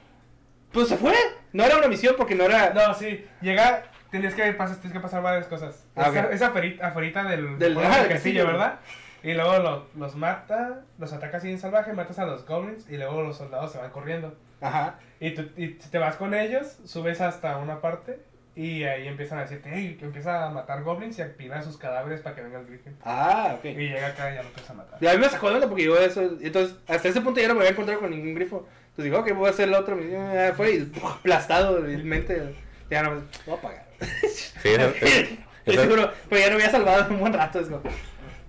pues se fue. No era una misión porque no era. No, sí, llega, tienes que, pasar, tienes que pasar varias cosas. Ah, esa, esa afuera, del, Del- bueno, castillo, castillo. ¿verdad? Y luego lo- los mata, los ataca así en salvaje, matas a los goblins y luego los soldados se van corriendo. Ajá. Y, tú, y te vas con ellos, subes hasta una parte y ahí empiezan a decirte, hey, que empieza a matar goblins y a pilar sus cadáveres para que venga el griffin. Ah, Y ok. llega acá y ya lo empieza a matar. Y a mí me sacó de onda porque yo eso. Entonces, hasta ese punto ya no me había encontrado con ningún grifo. Entonces digo, ok, voy a hacer la otra. Ya fue y ¡puf! [LAUGHS] aplastado vilmente. Ya no me. Voy a pagar. Sí, eso- [LAUGHS] eso- Y eso- seguro, pero ya no había salvado un buen rato. Es como,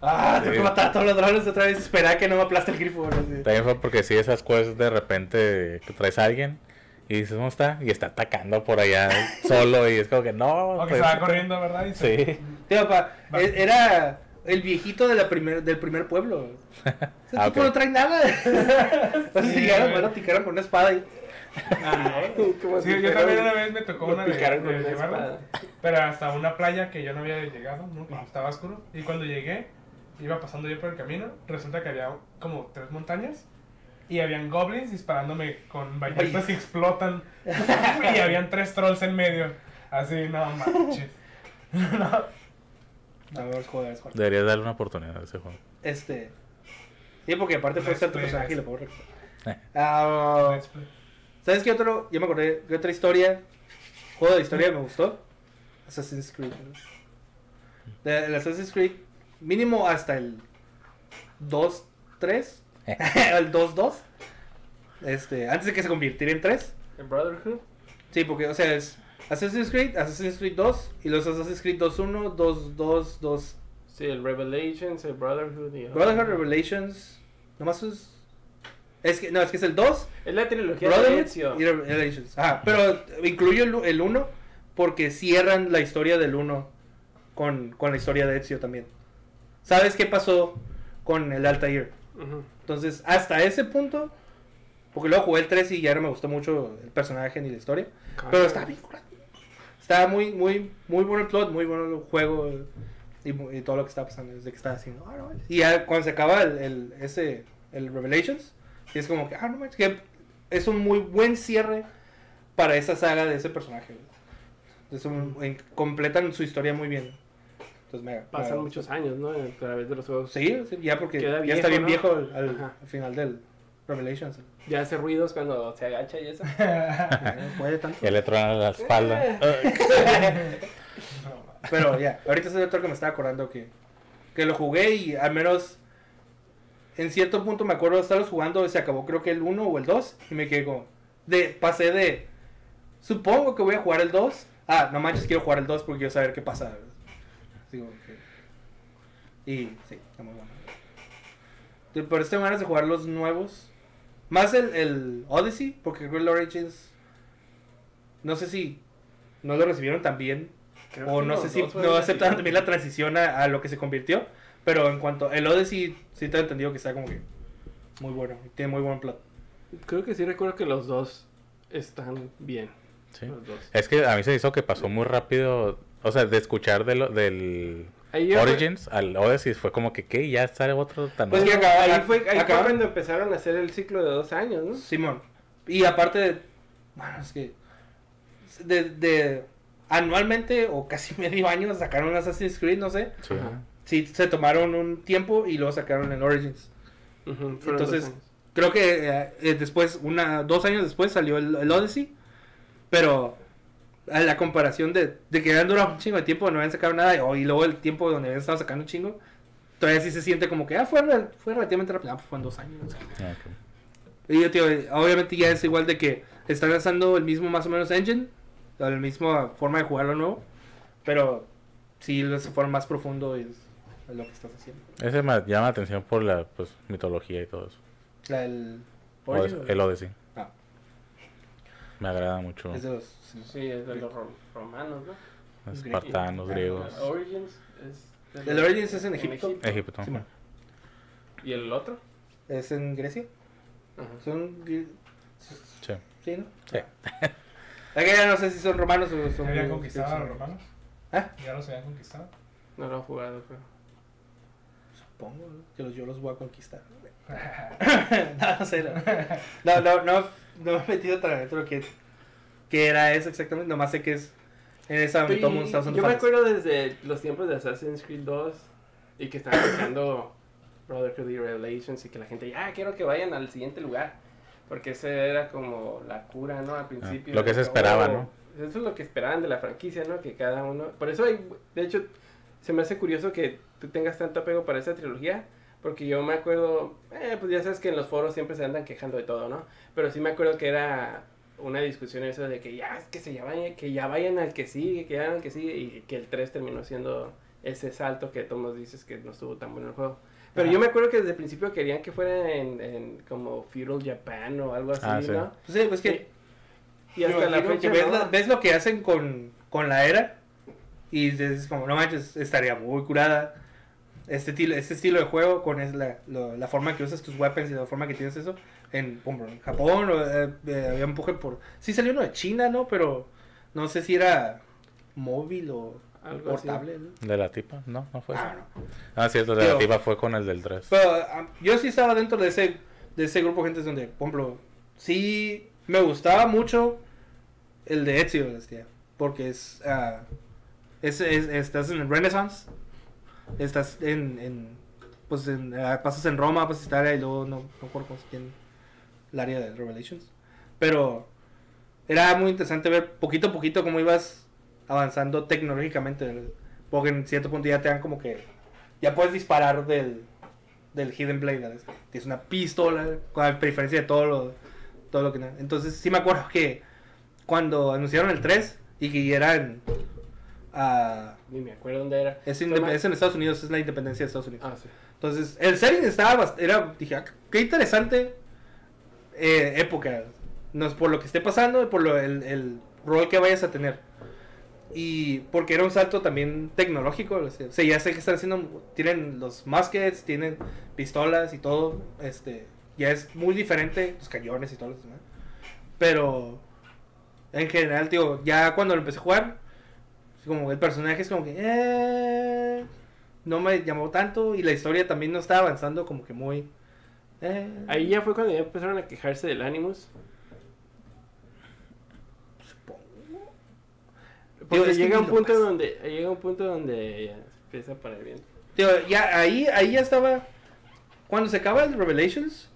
ah, tengo que matar a todos los drones otra vez. Esperar que no me aplaste el grifo. También fue porque si esas cosas de repente que traes a alguien y dices, ¿dónde está? Y está atacando por allá [LAUGHS] solo y es como que no. O que pues, se va corriendo, ¿verdad? Y se- Sí. [LAUGHS] Tío, papá, Va. e- era el viejito de la primer, del primer pueblo. [LAUGHS] Ese Ah, tipo no trae nada. Entonces Sí, llegaron, lo picaron con una espada y... Como Sí, si yo también un- una vez me tocó una de, llevarla, pero hasta una playa que yo no había llegado, ¿no? Como estaba oscuro. Y cuando llegué, iba pasando yo por el camino, resulta que había como tres montañas y habían goblins disparándome con ballestas y explotan. [LAUGHS] y habían tres trolls en medio. Así, no manches. [LAUGHS] no. Joder, es darle una oportunidad a ese juego. Este... Sí, porque aparte puede ser tu personaje y lo puedo recordar. Ah, Let's play. ¿Sabes qué otro? Ya me acordé. ¿Qué otra historia? Juego de historia me gustó. Assassin's Creed. ¿no? De- El Assassin's Creed, mínimo hasta el 2, 3. [LAUGHS] el 2, 2. Este, antes de que se convirtiera en 3. ¿El Brotherhood? Sí, porque, o sea, es Assassin's Creed, Assassin's Creed 2 y los Assassin's Creed 2, 1, 2, 2, 2. Sí, el Revelations, el Brotherhood y... Brotherhood Revelations. Nomás es. Es que, no, es que es el 2, Es la trilogía de Brotherhood Ezio. y Revelations. Ajá, pero incluyo el, el 1 porque cierran la historia del 1 con, con la historia de Ezio también. ¿Sabes qué pasó con el Altair? Entonces, hasta ese punto, porque luego jugué el 3 y ya no me gustó mucho el personaje ni la historia, pero está bien. Está muy, muy, muy bueno el plot, muy bueno el juego y, todo lo que está pasando desde que está haciendo. Ah, no y ya cuando se acaba el, el- ese, el Revelations, es como que, ah, no manches, que es un muy buen cierre para esa saga de ese personaje. güey. Es un- en- completan su historia muy bien. Me, Pasan me- muchos años, ¿no? A través de los juegos. Sí, sí, ya porque Queda ya está bien viejo, al, al- Ajá. al final del Revelations. Ya hace ruidos cuando se agacha y eso. [LAUGHS] No puede tanto. Ya le tronan la espalda. [LAUGHS] Pero ya, ahorita es el otro que me estaba acordando que, que lo jugué y al menos en cierto punto me acuerdo de estarlos jugando, se acabó creo que el 1 o el 2 y me quedé como, de, pasé de, supongo que voy a jugar el 2, ah, no manches, quiero jugar el 2 porque quiero saber qué pasa. Así como que- y sí, está muy bueno. Pero este ganas de jugar los nuevos, más el, el Odyssey, porque el Origins, no sé si no lo recibieron tan bien Creo o no sé si no aceptaron también la transición a, a lo que se convirtió. Pero en cuanto. El Odyssey sí te he entendido que está como que. Muy bueno. Tiene muy buen plot. Creo que sí recuerdo que los dos están bien. Sí. Los dos. Es que a mí se hizo que pasó muy rápido. O sea, de escuchar de lo- del Ahí Origins al Odyssey fue como que, ¿qué? Ya sale otro tan Pues nuevo. que acaba- ahí fue, ahí fue acabaron- cuando empezaron a hacer el ciclo de dos años, ¿no? Simón. Y aparte. de- Bueno, es que. De, de- Anualmente o casi [LAUGHS] medio año sacaron un Assassin's Creed, no sé. Sí. Ajá. Sí, se tomaron un tiempo y luego sacaron el Origins. Entonces, creo que eh, eh, después, una, dos años después salió el, el Odyssey, pero a la comparación de, de que habían durado un chingo de tiempo, no habían sacado nada, y, oh, y luego el tiempo donde habían estado sacando un chingo, todavía sí se siente como que, ah, fue, fue relativamente rápido, ah, pues fueron dos años. Ah, ok. Y yo, tío, obviamente ya es igual de que están lanzando el mismo más o menos engine, la misma forma de jugarlo nuevo, pero sí se fueron más profundo es, es lo que estás haciendo. Ese me llama la atención por la pues, mitología y todo eso. La, el, Odyssey- el Odyssey. Me agrada mucho. es de los... sí. Sí, es de los ro- romanos, ¿no? Espartanos, griegos. Origins es... El Origins es en Egipto. Egipto. Sí, man. ¿Y el otro? Es en Grecia. Ajá. Son. Sí. Sí, ¿no? Sí. [LAUGHS] Que ya no sé si son romanos o son. ¿Habían conquistado a los romanos? ¿Ah? ¿Ya los habían conquistado? No lo he jugado, pero. Supongo ¿no? que los, yo los voy a conquistar. [LAUGHS] [LAUGHS] no, no sé. No, no, no, no, no me he metido tan adentro que, que era eso exactamente. Nomás sé que es. En esa Pero todo el mundo y- está usando yo me acuerdo desde los tiempos de Assassin's Creed 2 y que estaban sacando Brotherhood y Revelations y que la gente, ah, quiero que vayan al siguiente lugar. Porque ese era como la cura, ¿no? Al principio. lo que se esperaba, ¿no? Eso es lo que esperaban de la franquicia, ¿no? Que cada uno... Por eso hay, de hecho, se me hace curioso que tú tengas tanto apego para esa trilogía. Porque yo me acuerdo, eh, pues ya sabes que en los foros siempre se andan quejando de todo, ¿no? Pero sí me acuerdo que era una discusión eso de que ya, que, se ya, vayan, que ya vayan al que sigue, que ya vayan al que sigue, y que el 3 terminó siendo ese salto que todos dices que no estuvo tan bueno el juego. Pero Ajá. yo me acuerdo que desde el principio querían que fuera en, en como Feudal Japan o algo así, Ah, sí. ¿no? Pues sí, pues que. Y hasta la fecha ves, no. la- ves lo que hacen con, con la era y dices como no manches estaría muy curada este estilo este estilo de juego con es la, lo- la forma que usas tus weapons y la forma que tienes eso en, Japón o, eh, eh, había empuje por sí salió uno de China no pero no sé si era móvil o Algo así. portable ¿no? ¿De la tipa? No, no fue eso. Ah, no. Ah, cierto, de Pero- la tipa fue con el del 3. Pero ah, yo sí estaba dentro de ese, de ese grupo de gente donde, por ejemplo, sí me gustaba mucho el de Ezio, porque es, ah, es, es- estás en el Renaissance, estás en, en pues en, ah, pasas en Roma, pasas Italia y luego no, no recuerdo llama el área de Revelations, pero era muy interesante ver poquito a poquito cómo ibas avanzando tecnológicamente, porque en cierto punto ya te dan como que ya puedes disparar del, del Hidden Blade. ¿no? Tienes una pistola, con la diferencia de todo lo, todo lo que... Entonces sí me acuerdo que cuando anunciaron el 3 y que ya era en... ah, Ni me acuerdo dónde era. es, es en Estados Unidos, es la independencia de Estados Unidos. Ah, sí. Entonces, el setting estaba, era, dije, ah, qué interesante eh, época. No es por lo que esté pasando, por lo, el, el rol que vayas a tener. Y porque era un salto también tecnológico, o sea, o sea, ya sé que están haciendo, tienen los muskets, tienen pistolas y todo, este, ya es muy diferente, los cañones y todo lo demás. Pero, en general, tío, ya cuando lo empecé a jugar, como el personaje es como que, eh, no me llamó tanto y la historia también no estaba avanzando como que muy... eh, Ahí ya fue cuando ya empezaron a quejarse del Animus. supongo. Porque Digo, es que llega un punto pasa. donde llega un punto donde ya empieza bien. Ya ahí, ahí ya estaba... Cuando se acaba el Revelations,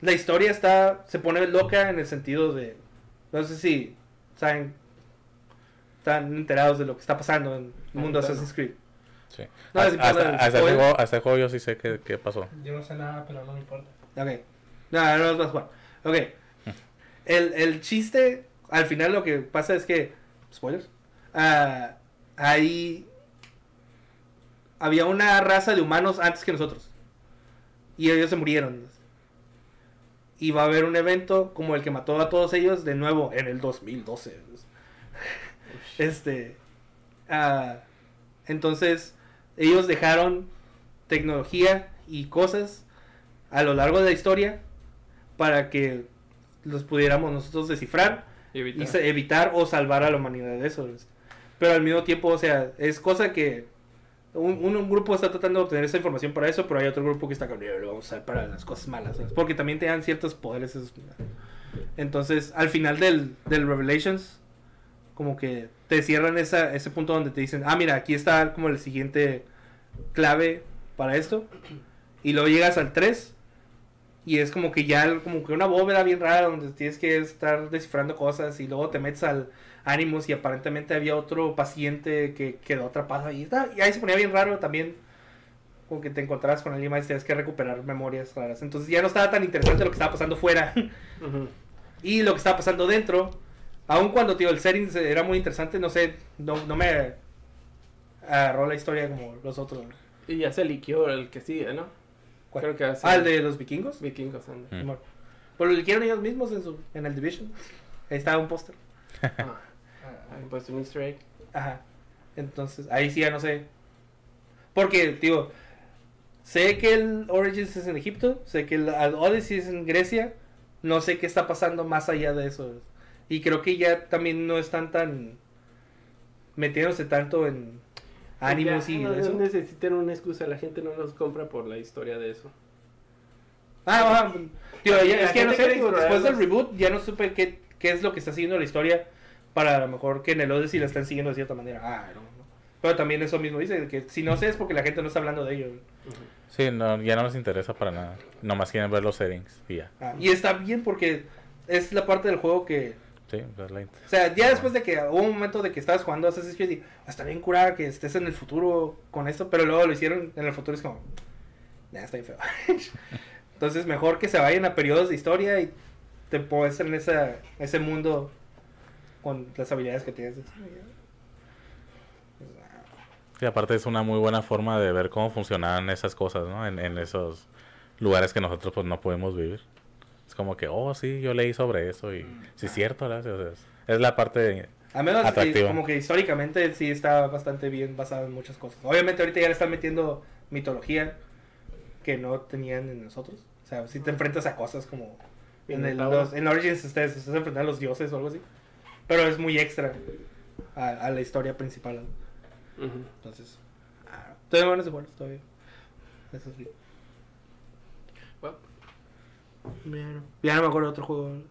la historia está se pone loca en el sentido de... No sé si saben... Están enterados de lo que está pasando en el mundo de. Assassin's Creed. Sí. No, hasta, es importante, hasta- hasta spoiler. juego, hasta ese juego yo sí sé qué, qué pasó. Yo no sé nada, pero no me importa. Ok. No, no los vas a jugar. Ok. [LAUGHS] El, el chiste, al final lo que pasa es que. Spoilers. ah, ahí. Había una raza de humanos antes que nosotros. Y ellos se murieron. Y va a haber un evento como el que mató a todos ellos de nuevo en el 2012. Este. ah, entonces, ellos dejaron tecnología y cosas a lo largo de la historia para que los pudiéramos nosotros descifrar Y evitar. y evitar o salvar a la humanidad de eso. Pero al mismo tiempo, o sea, es cosa que un, un- un grupo está tratando de obtener esa información para eso, pero hay otro grupo que está "No, lo vamos a usar para las cosas malas, ¿sabes? porque también te dan ciertos poderes. Entonces, al final del, del Revelations, como que te cierran esa, ese punto donde te dicen, ah, mira, aquí está como el siguiente clave para esto. Y luego llegas al 3 y es como que ya como que una bóveda bien rara donde tienes que estar descifrando cosas y luego te metes al Animus y aparentemente había otro paciente que quedó atrapado ahí. Y ahí se ponía bien raro también. Como que te encontrabas con alguien más y tenías que recuperar memorias raras. Entonces ya no estaba tan interesante lo que estaba pasando fuera. Y lo que estaba pasando dentro. Aun cuando, tío, el setting se- era muy interesante, no sé, no, no me agarró la historia como los otros. Y ya se liqueó el que sigue, ¿no? ¿Cuál? Creo que hace Ah, el de los vikingos. vikingos anda. Mm. Pues lo eligieron ellos mismos en, su, en el Division. Ahí estaba un póster. Ah, puesto un easter egg. Ajá. Entonces, ahí sí ya no sé. Porque, digo, sé que el Origins es en Egipto, sé que el Odyssey es en Grecia, no sé qué está pasando más allá de eso. Y creo que ya también no están tan metiéndose tanto en ánimos Ya, y no, eso. no necesitan una excusa, la gente no los compra por la historia de eso. Ah, ah, digo, ya- es que ya no sé, después del reboot ya no supe qué, qué es lo que está siguiendo la historia para a lo mejor que en el Odyssey la están siguiendo de cierta manera. Ah, no, no. Pero también eso mismo dice, que si no sé es porque la gente no está hablando de ello. Sí, no, ya no les interesa para nada. Nomás quieren ver los settings y ya. Ah, y está bien porque es la parte del juego que... Sí, O sea, ya después de que hubo un momento de que estabas jugando Assassin's Creed y "Ah, está bien curada que estés en el futuro con esto, pero luego lo hicieron en el futuro es como... Ya está bien feo. [LAUGHS] Entonces mejor que se vayan a periodos de historia y te puedes en esa, ese mundo con las habilidades que tienes. Y aparte es una muy buena forma de ver cómo funcionaban esas cosas, ¿no? En, en esos lugares que nosotros pues no podemos vivir. Es como que, oh, sí, yo leí sobre eso y sí es cierto. O sea, es, la parte de- A menos que, Atractivo. como que históricamente sí está bastante bien basado en muchas cosas. Obviamente ahorita ya le están metiendo mitología que no tenían en nosotros. O sea, si te enfrentas a cosas como en, el, los- en Origins ustedes se están enfrentando a los dioses o algo así. Pero es muy extra a, a la historia principal. ¿no? Ujú. Entonces, ah, todavía buenos de buenos, todavía. Eso sí. Bueno, ya no me acuerdo de otro juego.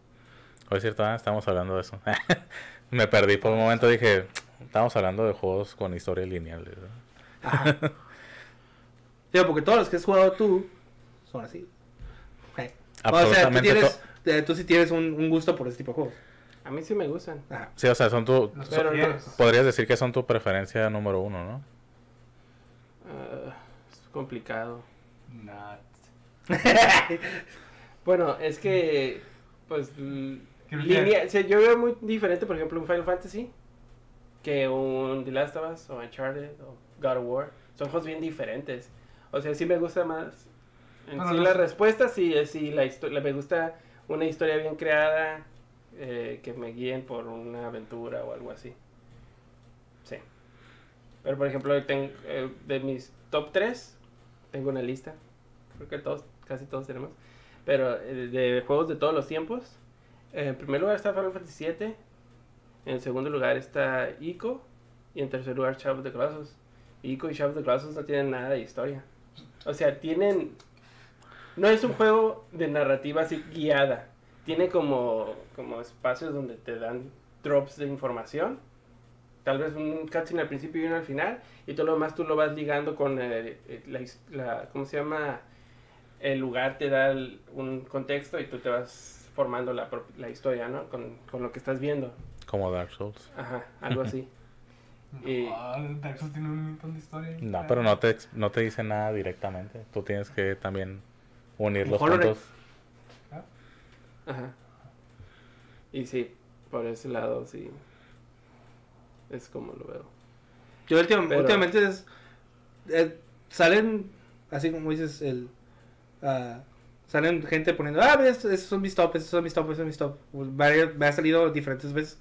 Hoy es cierto, ah, estamos hablando de eso. [LAUGHS] Me perdí por un momento, dije, estamos hablando de juegos con historia lineal. Ajá. [LAUGHS] Digo, porque todos los que has jugado tú son así. Ok. O sea, tú, tienes, eh, tú sí tienes un, un gusto por ese tipo de juegos. a mí sí me gustan. Ajá. Sí, o sea, son tu... Prefieres. Podrías decir que son tu preferencia número uno, ¿no? Ah, es complicado. Not. [LAUGHS] Bueno, es que, pues, línea, o sea, yo veo muy diferente, por ejemplo, un Final Fantasy que un The Last of Us o Uncharted o God of War. Son juegos bien diferentes. O sea, sí me gusta más. En Bueno, sí, los- la respuesta sí es sí, la historia, me gusta una historia bien creada eh, que me guíen por una aventura o algo así. Sí. Pero, por ejemplo, ten- eh, de mis top 3, tengo una lista. Creo que todos, casi todos tenemos. Pero eh, de juegos de todos los tiempos. En primer lugar está Final Fantasy VII. En segundo lugar está Ico. Y en tercer lugar Shadow of the Colossus. Ico y Shadow of the Colossus no tienen nada de historia. O sea, tienen... No es un juego de narrativa así guiada. Tiene como, como espacios donde te dan drops de información. Tal vez un cutscene al principio y uno al final. Y todo lo demás tú lo vas ligando con eh, eh, la, his- la- ¿Cómo se llama? El lugar te da el- un contexto y tú te vas formando la, prop- la historia, ¿no? Con, con lo que estás viendo. Como Dark Souls. Ajá, algo así. [LAUGHS] Y- No, Dark Souls tiene un montón de historia. No, pero no te, no te dice nada directamente. Tú tienes que también unir los puntos. Ajá. Y sí, por ese lado sí. Es como lo veo. Yo últim- Pero- últimamente es, eh, salen, así como dices, el ah, salen gente poniendo, ah, estos son mis top, estos son mis top, estos son mis top. Pues, varias- me ha salido diferentes veces.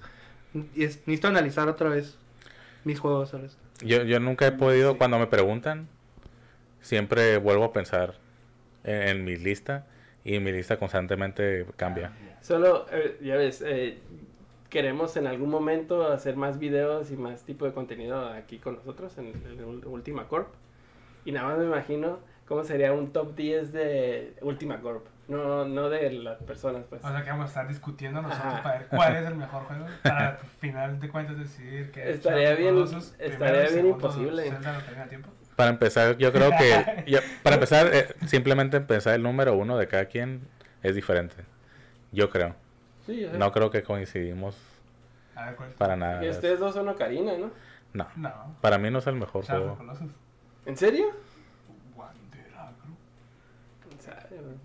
Y es- necesito analizar otra vez mis juegos. ¿sabes? Yo, yo nunca he podido, Sí. cuando me preguntan, siempre vuelvo a pensar en, en mi lista y mi lista constantemente cambia. Solo, eh, ya ves, eh, queremos en algún momento hacer más videos y más tipo de contenido aquí con nosotros en, en Ul- Ultima Corp. Y nada más me imagino cómo sería un top 10 de Ultima Corp. No, no de las personas, pues. O sea que vamos a estar discutiendo nosotros Ajá. para ver cuál es el mejor juego. Para al final de cuentas decidir que Estaría bien- estaría bien segundo imposible. Tiempo. Para empezar, yo creo que, [LAUGHS] yo- para empezar, eh, simplemente empezar el número uno de cada quien es diferente. Yo creo. Sí, yo sé. No creo que coincidimos A ver cuál es. para nada. Y ustedes dos son Ocarina, ¿no? No, No. para mí no es el mejor Shadow juego. ¿En serio? Wanderer Group. ¿Quién sabe, güey?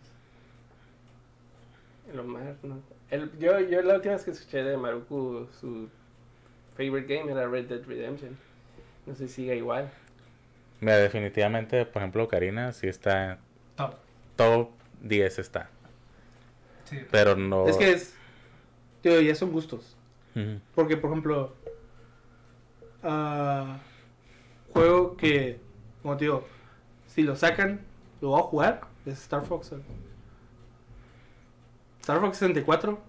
El Omar, no. El, yo, yo la última vez que escuché de Maruku, su favorite game era Red Dead Redemption. No sé si sigue igual. Mira, definitivamente, por ejemplo, Karina sí está, Top. top 10 está, Sí. pero no... Es que es, tío, ya son gustos. Porque, por ejemplo, ah, juego que como te digo, si lo sacan, lo voy a jugar, es Star Fox. eh. Star Fox 64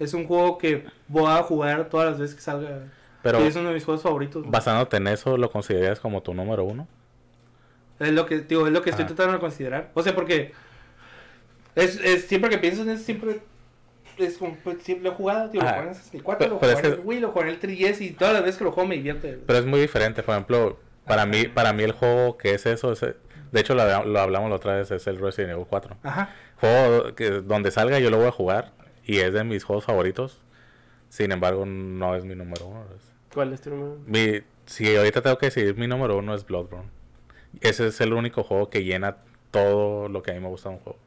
es un juego que voy a jugar todas las veces que salga. Pero es uno de mis juegos favoritos. basándote en eso, ¿lo considerarías como tu número uno? Es lo que, digo, es lo que estoy Ajá. tratando de considerar. O sea, porque es, es siempre que pienso en eso, siempre es como, pues, siempre lo he jugado, tío, lo Ajá. jugué en 64, Pero- lo pero jugué es en el que- Wii, lo jugué en el 3DS y todas las veces que lo juego me divierte. Pero es muy diferente, por ejemplo, para mí, para mí el juego que es eso, es, de hecho lo, lo hablamos la otra vez, es el Resident Evil 4. Ajá. Juego que donde salga yo lo voy a jugar y es de mis juegos favoritos. Sin embargo, no es mi número uno. ¿Cuál es tu número? Mi, si ahorita tengo que decir, mi número uno es Bloodborne. Ese es el único juego que llena todo lo que a mí me gusta de un juego.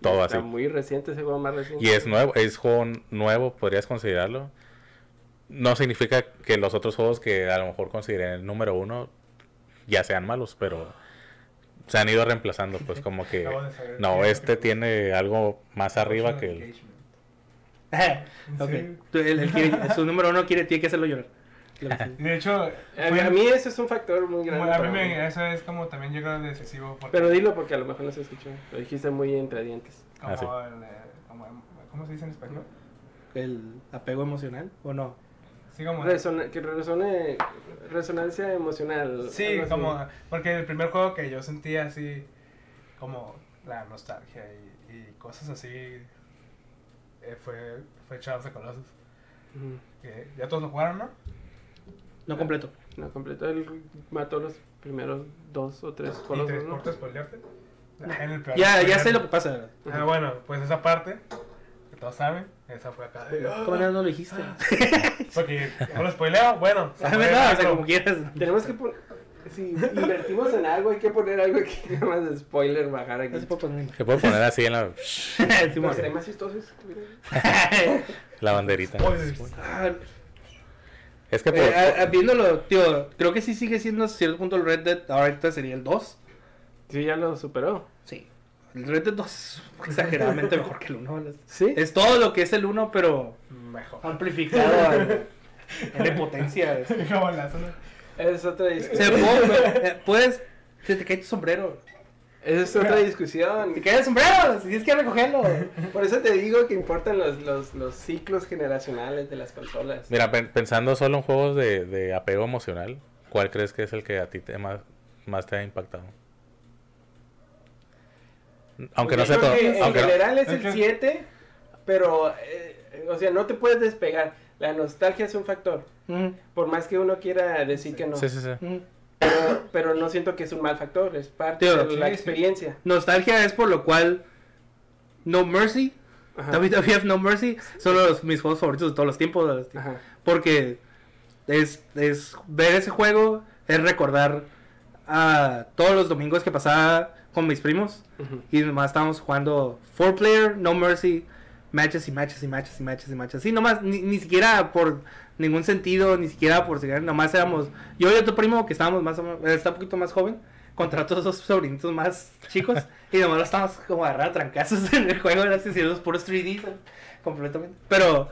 Todo así. Está muy reciente ese juego más reciente. Y es nuevo, es juego nuevo, podrías considerarlo. No significa que los otros juegos que a lo mejor consideren el número uno ya sean malos, pero se han ido reemplazando, pues como que de no, este tiene algo más arriba que el... Él- él quiere- su número uno quiere, tiene que hacerlo llorar. De hecho, A, fue- a mí ese es un factor muy grande. a mí me, eso es como también yo creo decisivo. Porque Pero dilo porque a lo mejor no se escuchó. Lo dijiste muy entre dientes. Como Ah, sí. el, como- ¿Cómo se dice en español? El apego emocional, ¿o no? Sí, como... Resona- que resone, resonancia emocional. Sí, como... Porque el primer juego que yo sentía así, como la nostalgia y, y cosas así, eh, fue, fue Shadow of the Colossus. Que ya todos lo jugaron, ¿no? No completo. No, completo. Él mató los primeros dos o tres ¿Y te colosos, ¿no? spoilearte? En el peor Ya, ya sé lo que pasa. Ah, bueno, pues esa parte, que todos saben, esa fue acá. de- ¿Cómo no lo dijiste? [LAUGHS] Porque, ¿no lo spoileo? Bueno, se Ah, puede no, o sea, como quieras. Tenemos que poner. Si invertimos en algo, hay que poner algo que [LAUGHS] más de spoiler bajar aquí. Se puede poner. Así en la, [LAUGHS] Sí, Pero mo. sería más chistoso si estuviera- la banderita. Spoilers. Ah, Es que por- eh, ah, ah, viéndolo, tío, creo que sí sigue siendo a cierto punto el Red Dead. Ahorita sería el 2. Sí, ya lo superó. Sí. El Red Dead 2 es exageradamente [LAUGHS] mejor que el 1. ¿Sí? Es todo lo que es el 1, pero Mejor. amplificado al- en [LAUGHS] potencia. [LAUGHS] es- otra Se discusión. puede- eh, puedes. Se te cae tu sombrero. Esa es otra discusión. Te cae el sombrero. Si tienes que recogerlo. Por eso te digo que importan los, los, los ciclos generacionales de las consolas. Mira, pen- pensando solo en juegos de, de apego emocional, ¿cuál crees que es el que a ti te más, más te ha impactado? Aunque no sea todo. En aunque general es Es el que- 7, pero, eh, o sea, no te puedes despegar. La nostalgia es un factor. Mm, Por más que uno quiera decir que no. Sí, sí, sí. mm. Pero, pero no siento que es un mal factor, es parte Tío, de la sí, sí. experiencia. Nostalgia es por lo cual No Mercy, Ajá. WWF No Mercy, son los, mis juegos favoritos de todos los tiempos. Ajá. Porque es, es ver ese juego, es recordar a todos los domingos que pasaba con mis primos. Ujú. Y nomás estábamos jugando 4 player, No Mercy, matches y matches y matches y matches y matches. Sí, nomás, ni, ni siquiera por ningún sentido, ni siquiera por siquiera, nomás éramos yo y otro primo que estábamos más o menos, está un poquito más joven, contra otros dos sobrinitos más chicos, [LAUGHS] y nomás estábamos como agarrando a trancazos [LAUGHS] en el juego, era así, los puros 3D, ¿sabes? completamente. Pero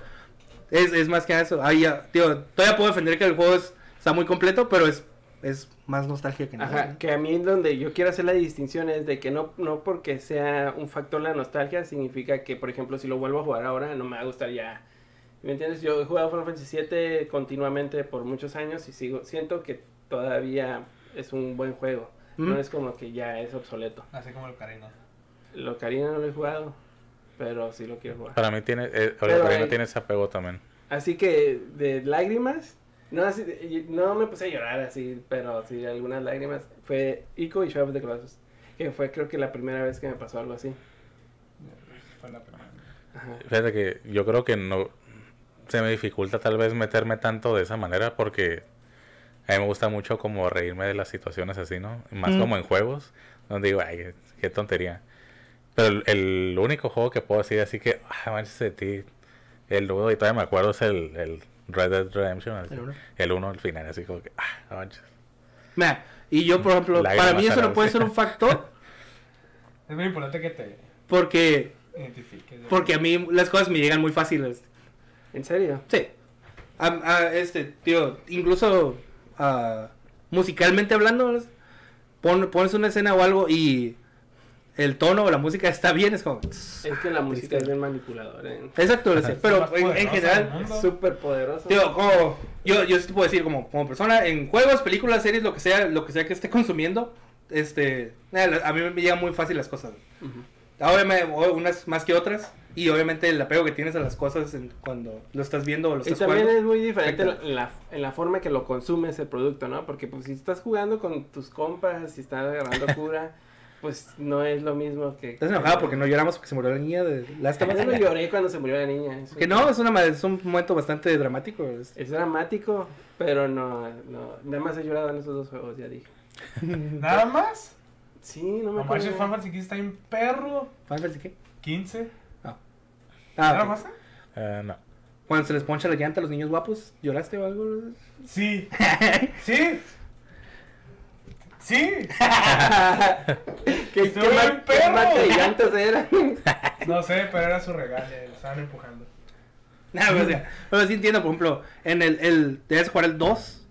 es, es más que eso. Ahí ya, tío, todavía puedo defender que el juego es- está muy completo, pero es, es más nostalgia que nada. Ajá, que a mí donde yo quiero hacer la distinción es de que no, no porque sea un factor la nostalgia significa que, por ejemplo, si lo vuelvo a jugar ahora no me va a gustar ya. ¿Me entiendes? Yo he jugado Final Fantasy VII continuamente por muchos años y sigo siento que todavía es un buen juego. No Mm. es como que ya es obsoleto. Así como el Karina. Lo Karina no lo he jugado, pero sí lo quiero jugar. Para mí tiene, eh, Pero Ocarina hay- tiene ese apego también. Así que de lágrimas, no, así, de- no me puse a llorar así, pero sí algunas lágrimas. Fue Ico y Shadow of the Colossus, que fue creo que la primera vez que me pasó algo así. Fue la primera. Ajá. Fíjate que yo creo que no se me dificulta tal vez meterme tanto de esa manera porque a mí me gusta mucho como reírme de las situaciones así, ¿no? Más Mm. como en juegos, donde digo, ay, qué tontería. Pero el, el único juego que puedo decir así que, ah, manches de ti, el nudo y todavía me acuerdo es el, el Red Dead Redemption. así. El uno. El uno al final, así como que, ah, manches. Mira, y yo, por ejemplo, para mí eso no puede ser un factor [LAUGHS] Es muy importante que te porque, porque a mí las cosas me llegan muy fáciles. ¿En serio? Sí. A- a- este, tío, incluso ah, musicalmente hablando, pon- pones una escena o algo y el tono o la música está bien, es como... Es que la música es bien manipuladora. ¿eh? Exacto, sí, pero en, en poderosa general. Súper poderoso. Digo, como, yo, yo sí te puedo decir, como, como persona, en juegos, películas, series, lo que sea, lo que sea que esté consumiendo, este, eh, a mí me llegan muy fácil las cosas. Ujú. Obviamente, unas más que otras, y obviamente el apego que tienes a las cosas en- cuando lo estás viendo o lo Y estás también jugando. es muy diferente en Afecta. la, en la forma que lo consumes el producto, ¿no? Porque pues si estás jugando con tus compas, si estás agarrando cura, [LAUGHS] pues no es lo mismo que... Estás enojado porque no lloramos porque se murió la niña de Last of Us? Yo no lloré cuando se murió la niña. eso- Que no, es, una, es un momento bastante dramático. es- Es dramático, pero no, no, nada más he llorado en esos dos juegos, ya dije. [LAUGHS] Nada más. Sí, no me No acuerdo. Final Fantasy XV está en perro. ¿Final Fantasy qué? 15. Ah, ¿Nada ok. más? Eh, no. Cuando se les poncha la llanta a los niños guapos, ¿lloraste o algo? Sí. [LAUGHS] Sí. Sí. [LAUGHS] ¿Qué, Estuvo qué perro. era? [LAUGHS] No sé, pero era su regalo. Lo estaban empujando. No, o sea, pero sí entiendo, por ejemplo, en el, el debes jugar el 2.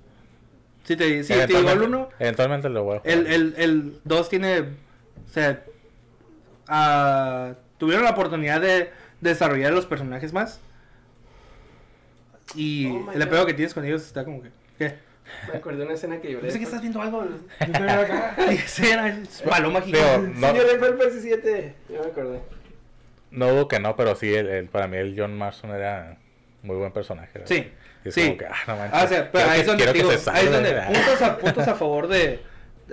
Sí, te, sí, te digo el Eventualmente- 1. Eventualmente lo voy a jugar. El, el, el 2 tiene, o sea, ah, tuvieron la oportunidad de desarrollar los personajes más. Y Oh el God. apego que tienes con ellos está como que, ¿qué? [LAUGHS] Me acordé de una escena que lloré. Pensé que estás viendo algo. [LAUGHS] Yo. [LAUGHS] Sí, era es paloma Digo, gigante. no, fue el PS7. Ya me acordé. no dudo que no, pero sí, el, el- para mí el John Marston era muy buen personaje. ¿verdad? Sí, es sí. que, ah, no manches. Ah, o sea, pero ahí es donde, quiero que digo, se ahí es salve. donde puntos, a, puntos a favor de...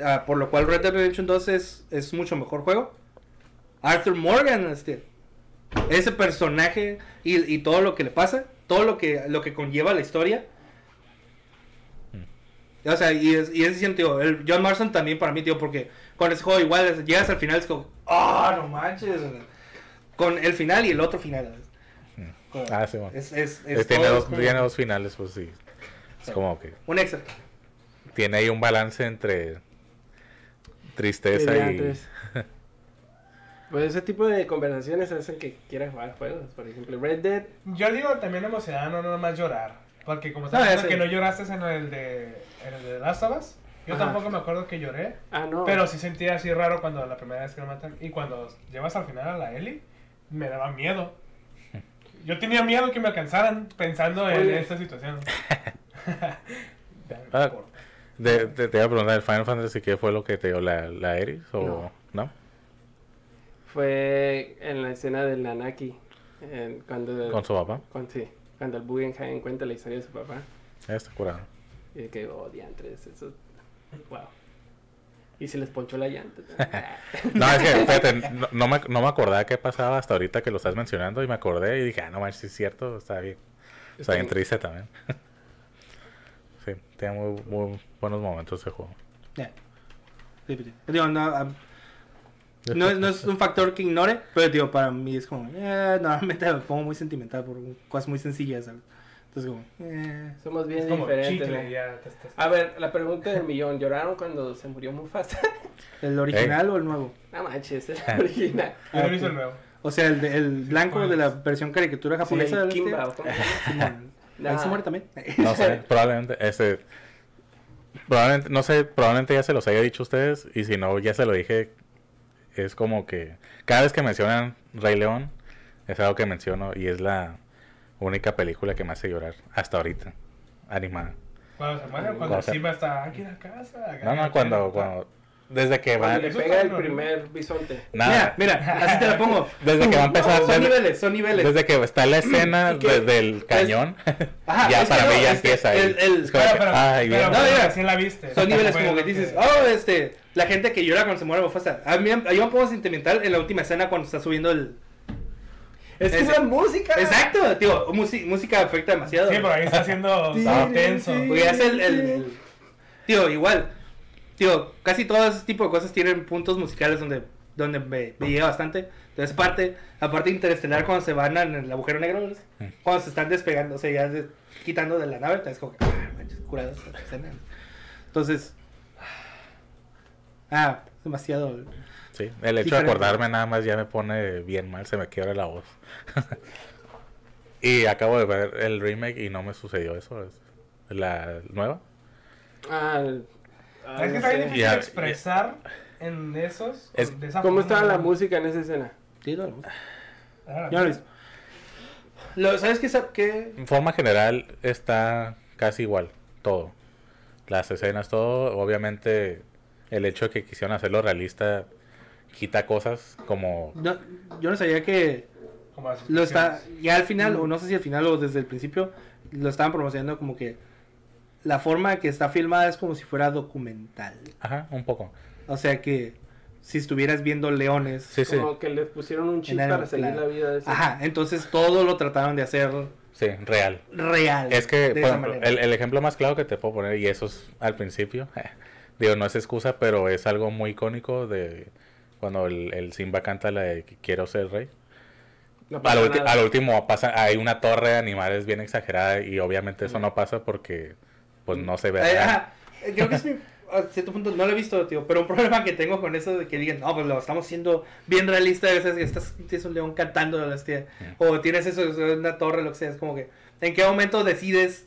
ah, por lo cual Red Dead Redemption 2 es, es mucho mejor juego. Arthur Morgan, este, ese personaje y, y todo lo que le pasa, todo lo que, lo que conlleva la historia. O sea, y es, y es diciendo, tío, el John Marston también para mí, tío, porque con ese juego igual es- llegas al final es como, ah, no manches. Con el final y el otro final. Ah, sí, bueno. Es, es, Eh, es tiene, todo dos, como tiene dos finales, pues sí. Es Sí. como que un extra. tiene ahí un balance entre tristeza y... [LAUGHS] Pues ese tipo de conversaciones hacen que quieras jugar juegos. Por ejemplo, Red Dead. Yo digo también emocionado, no nada más llorar. Porque como No, estás ya diciendo que no lloraste en el de, el de Last of Us, yo Ajá. tampoco me acuerdo que lloré. Ah, no. Pero sí sentía así raro cuando la primera vez que lo matan. Y cuando llevas al final a la Ellie, me daba miedo. [LAUGHS] Yo tenía miedo que me alcanzaran pensando en Oye. esta situación. [LAUGHS] [LAUGHS] Ah, de- de- te iba a preguntar, ¿el Final Fantasy qué fue lo que te dio la, la Eris? ¿O No. no? Fue en la escena del Nanaki. en- cuando, ¿Con su papá? cuando, sí, cuando el Guggenheim cuenta la historia de su papá. Está curado. Y que, oh, diantres, eso. Wow. Y se les ponchó la llanta. [LAUGHS] No, es que, fíjate, no, no me, no me acordaba qué pasaba hasta ahorita que lo estás mencionando y me acordé y dije, ah, no manches, sí es cierto, está bien. Está bien triste también. [LAUGHS] Sí, tiene muy, muy buenos momentos ese juego. Ya. Sí, sí. Digo, no, no es, no es un factor que ignore, pero digo, para mí es como, eh, normalmente me pongo muy sentimental por cosas muy sencillas, ¿sabes? Entonces como, eh, Somos bien diferentes. chicle, ¿no? ya te estás- A ver, la pregunta del millón. ¿Lloraron cuando se murió Mufasa? [LAUGHS] ¿el original o el nuevo? no manches, es la original. Yo no el nuevo. O sea, el, de- el blanco de la versión caricatura Sí, japonesa. el ¿viste? Kimba. [LAUGHS] Ahí se muere también. No sé, [LAUGHS] probablemente, este, probablemente, no sé, probablemente ya se los haya dicho a ustedes y si no, ya se lo dije, es como que cada vez que mencionan Rey León, es algo que menciono y es la única película que me hace llorar hasta ahorita, animada. Cuando se muere, cuando Cuando se- Simba está aquí en la casa. No, no, cuando, cuando, desde que va, le pega el primer bisonte. nada, Mira, mira, así te la pongo. [LAUGHS] Desde que va a empezar, son desde- niveles, son niveles. desde que está la escena ¿Y qué? desde el cañón, [LAUGHS] Ajá, [LAUGHS] ya para no, mí ya empieza ahí. el- el- Es como Pero, que, pero, ay, pero, bien. No, mira, recién la viste. Son niveles como que dices, oh, este, la gente que llora cuando se muere Mufasa. A mí yo me pongo sentimental en la última escena cuando está subiendo el... Es que es la música. Exacto, tío, música afecta demasiado. Sí, pero ahí está haciendo [LAUGHS] Sí, está sí, tenso. sí. Porque hace el, el- el- Tío, igual. Tío, casi todo ese tipo de cosas tienen puntos musicales donde, donde me, me llega bastante. Entonces, parte, la parte interestelar cuando se van en el agujero negro, ¿ves? Mm. cuando se están despegando, o sea, ya de- quitando de la nave, entonces como que, ah, manches, curado. Entonces, ah, demasiado. Sí, el hecho de acordarme nada más ya me pone bien mal, se me quiebra la voz. [LAUGHS] y acabo de ver el remake y no me sucedió eso. es- La nueva. Ah, Ah, es que no está bien difícil Ya, expresar en esos. Es- con- de esa ¿Cómo estaba la música en esa escena? Sí, vemos. Ah, lo ¿Sabes qué? qué? En forma general está casi igual, todo. Las escenas, todo. Obviamente el hecho de que quisieron hacerlo realista quita cosas como... No, yo no sabía que lo está ya al final o no sé si al final o desde el principio lo estaban promocionando como que la forma que está filmada es como si fuera documental. Ajá, un poco. O sea que si estuvieras viendo leones, Sí, sí. Como que les pusieron un chip para seguir la vida de ese. ajá, entonces todo lo trataron de hacer Sí, real. real. Es que, de por ejemplo, el, el ejemplo más claro que te puedo poner, y eso es al principio, [LAUGHS] digo, no es excusa, pero es algo muy icónico de cuando el, el Simba canta la de quiero ser rey. No nada. al último pasa, hay una torre de animales bien exagerada y obviamente eso no pasa porque pues no se ve. Eh, ajá, eh, Creo que es mi, a cierto punto, no lo he visto, tío, pero un problema que tengo con eso de que digan, no, pues lo estamos haciendo bien realista, a veces estás, tienes un león cantando, hostia, o tienes eso, una torre, lo que sea, es como que, ¿en qué momento decides,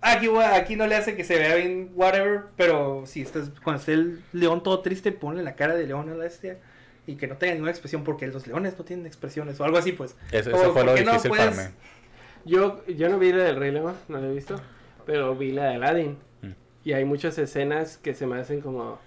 aquí, voy a- aquí no le hace que se vea bien, whatever, pero si estás, cuando esté el león todo triste, ponle la cara de león a la bestia, y que no tenga ninguna expresión, porque los leones no tienen expresiones, o algo así, pues. Eso, o eso fue lo ¿por qué no difícil puedes- para mí. Yo, yo no vi la del Rey León, no la he visto, pero vi la de Aladdin. Mm. Y hay muchas escenas que se me hacen como,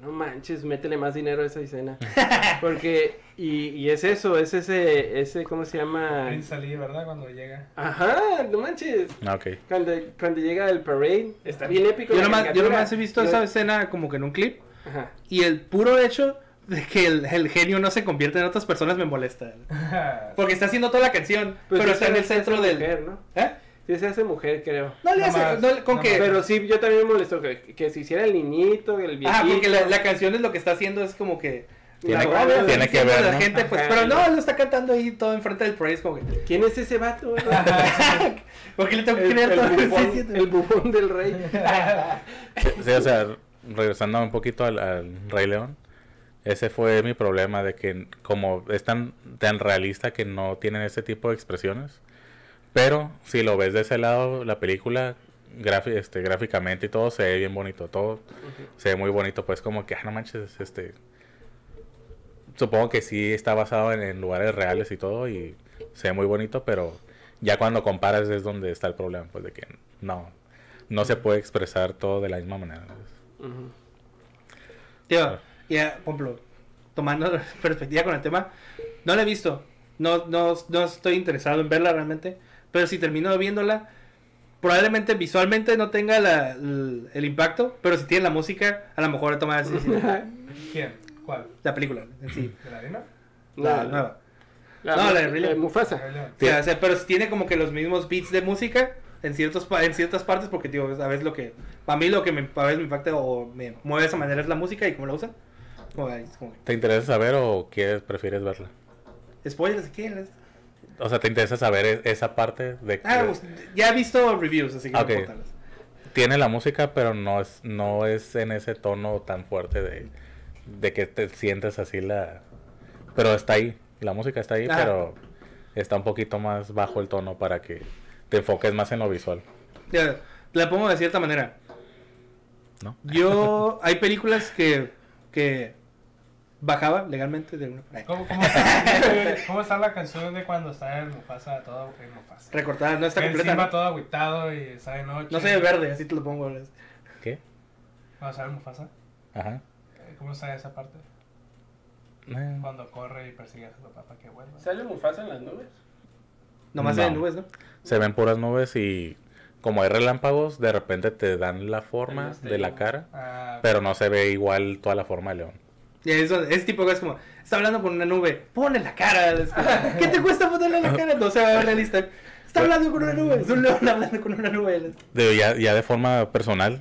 no manches, métele más dinero a esa escena. [LAUGHS] Porque, y, y es eso, es ese, ese, ¿cómo se llama? Prince Ali, ¿verdad? Cuando llega. Ajá, no manches. Ah, ok. Cuando, cuando llega el parade, está bien épico. Yo nomás, yo nomás he visto Yo- esa escena como que en un clip, Ajá. y el puro hecho de que el, el genio no se convierte en otras personas me molesta. [LAUGHS] Porque está haciendo toda la canción, Pues pero está en el centro del... Mujer, ¿no? ¿Eh? Sí se hace mujer, creo. No le hace... más, no- con no que... más. Pero sí, yo también me molestó que, que se hiciera el niñito, el viejito. Ajá, porque la, la canción es lo que está haciendo es como que... Tiene- la rabia tiene que ver, la ¿no? gente, pues, Ajá. pero no, lo está cantando ahí todo enfrente del praise como que... ¿Quién es ese vato? güey? [LAUGHS] ¿Por qué le tengo que el, creer el todo bufón, Sí, sí, el bufón del rey. Sí, [LAUGHS] sí, o sea, regresando un poquito al, al Rey León, ese fue mi problema de que como es tan, tan realista que no tienen ese tipo de expresiones. Pero si lo ves de ese lado, la película este, gráficamente y todo se ve bien bonito, todo se ve muy bonito, pues como que, ah, no manches, este... Supongo que sí está basado en, en lugares reales y todo y se ve muy bonito, pero ya cuando comparas es donde está el problema, pues de que no, no se puede expresar todo de la misma manera. Tío, ya, por ejemplo, tomando [LAUGHS] perspectiva con el tema, no la he visto. No, no, no estoy interesado en verla realmente. Pero si termino viéndola, probablemente visualmente no tenga la- el, el impacto. Pero si tiene la música, a lo mejor toma así, sí, [LAUGHS] ¿Quién? ¿Cuál? la película en sí. ¿De la arena? La No, nueva. La, No, la de la Rey León. Mufasa. León. O sea, pero si tiene como que los mismos beats de música en ciertos en ciertas partes porque tío a veces lo que a mí lo que me, a veces me impacta o me mueve de esa manera es la música y cómo la usan como, como ¿Te interesa saber o quieres, prefieres verla? spoilers si quieres O sea, ¿te interesa saber e- esa parte de que ah pues, ya he visto reviews así que Ok. no tiene la música, pero no es, no es en ese tono tan fuerte de, de que te sientes así la... Pero está ahí, la música está ahí, Ah. pero está un poquito más bajo el tono para que te enfoques más en lo visual, Ya, la pongo de cierta manera ¿no? yo hay películas que que bajaba legalmente de una ¿Cómo, cómo, está, [LAUGHS] ¿Cómo está la canción de cuando está el Mufasa todo en Mufasa? recortada no está el completa no, todo agüitado y está de noche. no se ve verde así te lo pongo ¿Qué? Cuando sale Mufasa. Ajá. Eh, ¿Cómo está esa parte? Eh, Cuando corre y persigue a su papá para que vuelva. ¿Sale Mufasa en las nubes? nomás No. se ven nubes no Se ven puras nubes y como hay relámpagos, de repente te dan la forma El de la cara, Ah, pero no se ve igual toda la forma de león. Y eso, ese tipo de cosas como, está hablando con una nube, ponle la cara. es como, [LAUGHS] ¿Qué te cuesta ponerle la cara? No se va a ver realista. Está hablando con una nube, es un león hablando con una nube. De, ya, ya de forma personal,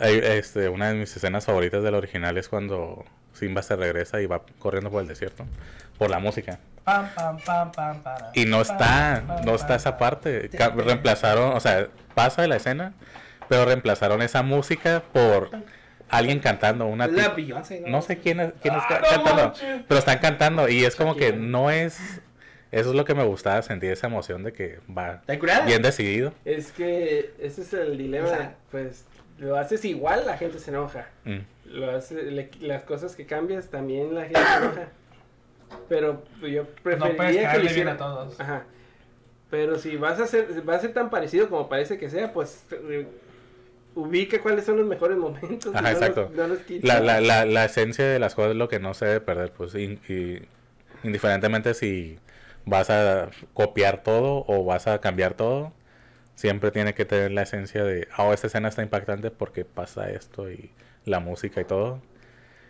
hay, este, una de mis escenas favoritas del original es cuando Simba se regresa y va corriendo por el desierto, por la música. pam, pam, pam, pam, para, Y no pam, está, pam, no está pam, esa parte. Reemplazaron, o sea, pasa de la escena, pero reemplazaron esa música por alguien cantando, una la ¿no? no sé quién es, quién es Ah, ca- no cantando, manches. pero están cantando y es como que no es, eso es lo que me gustaba sentir esa emoción de que va bien decidido. Es que ese es el dilema. O sea- pues lo haces igual, la gente se enoja. Mm. Lo hace- le- las cosas que cambias, también la gente se enoja. Pero yo No preferiría puedes que lo caerle bien hiciera. a todos. Ajá. Pero si vas a hacer, va a ser tan parecido como parece que sea, pues eh, ubica cuáles son los mejores momentos. y Ajá, los- no los. La, la, la, la esencia de las cosas es lo que no se debe perder, pues, y, indiferentemente si vas a copiar todo o vas a cambiar todo, siempre tiene que tener la esencia de, oh, esta escena está impactante porque pasa esto y la música y todo.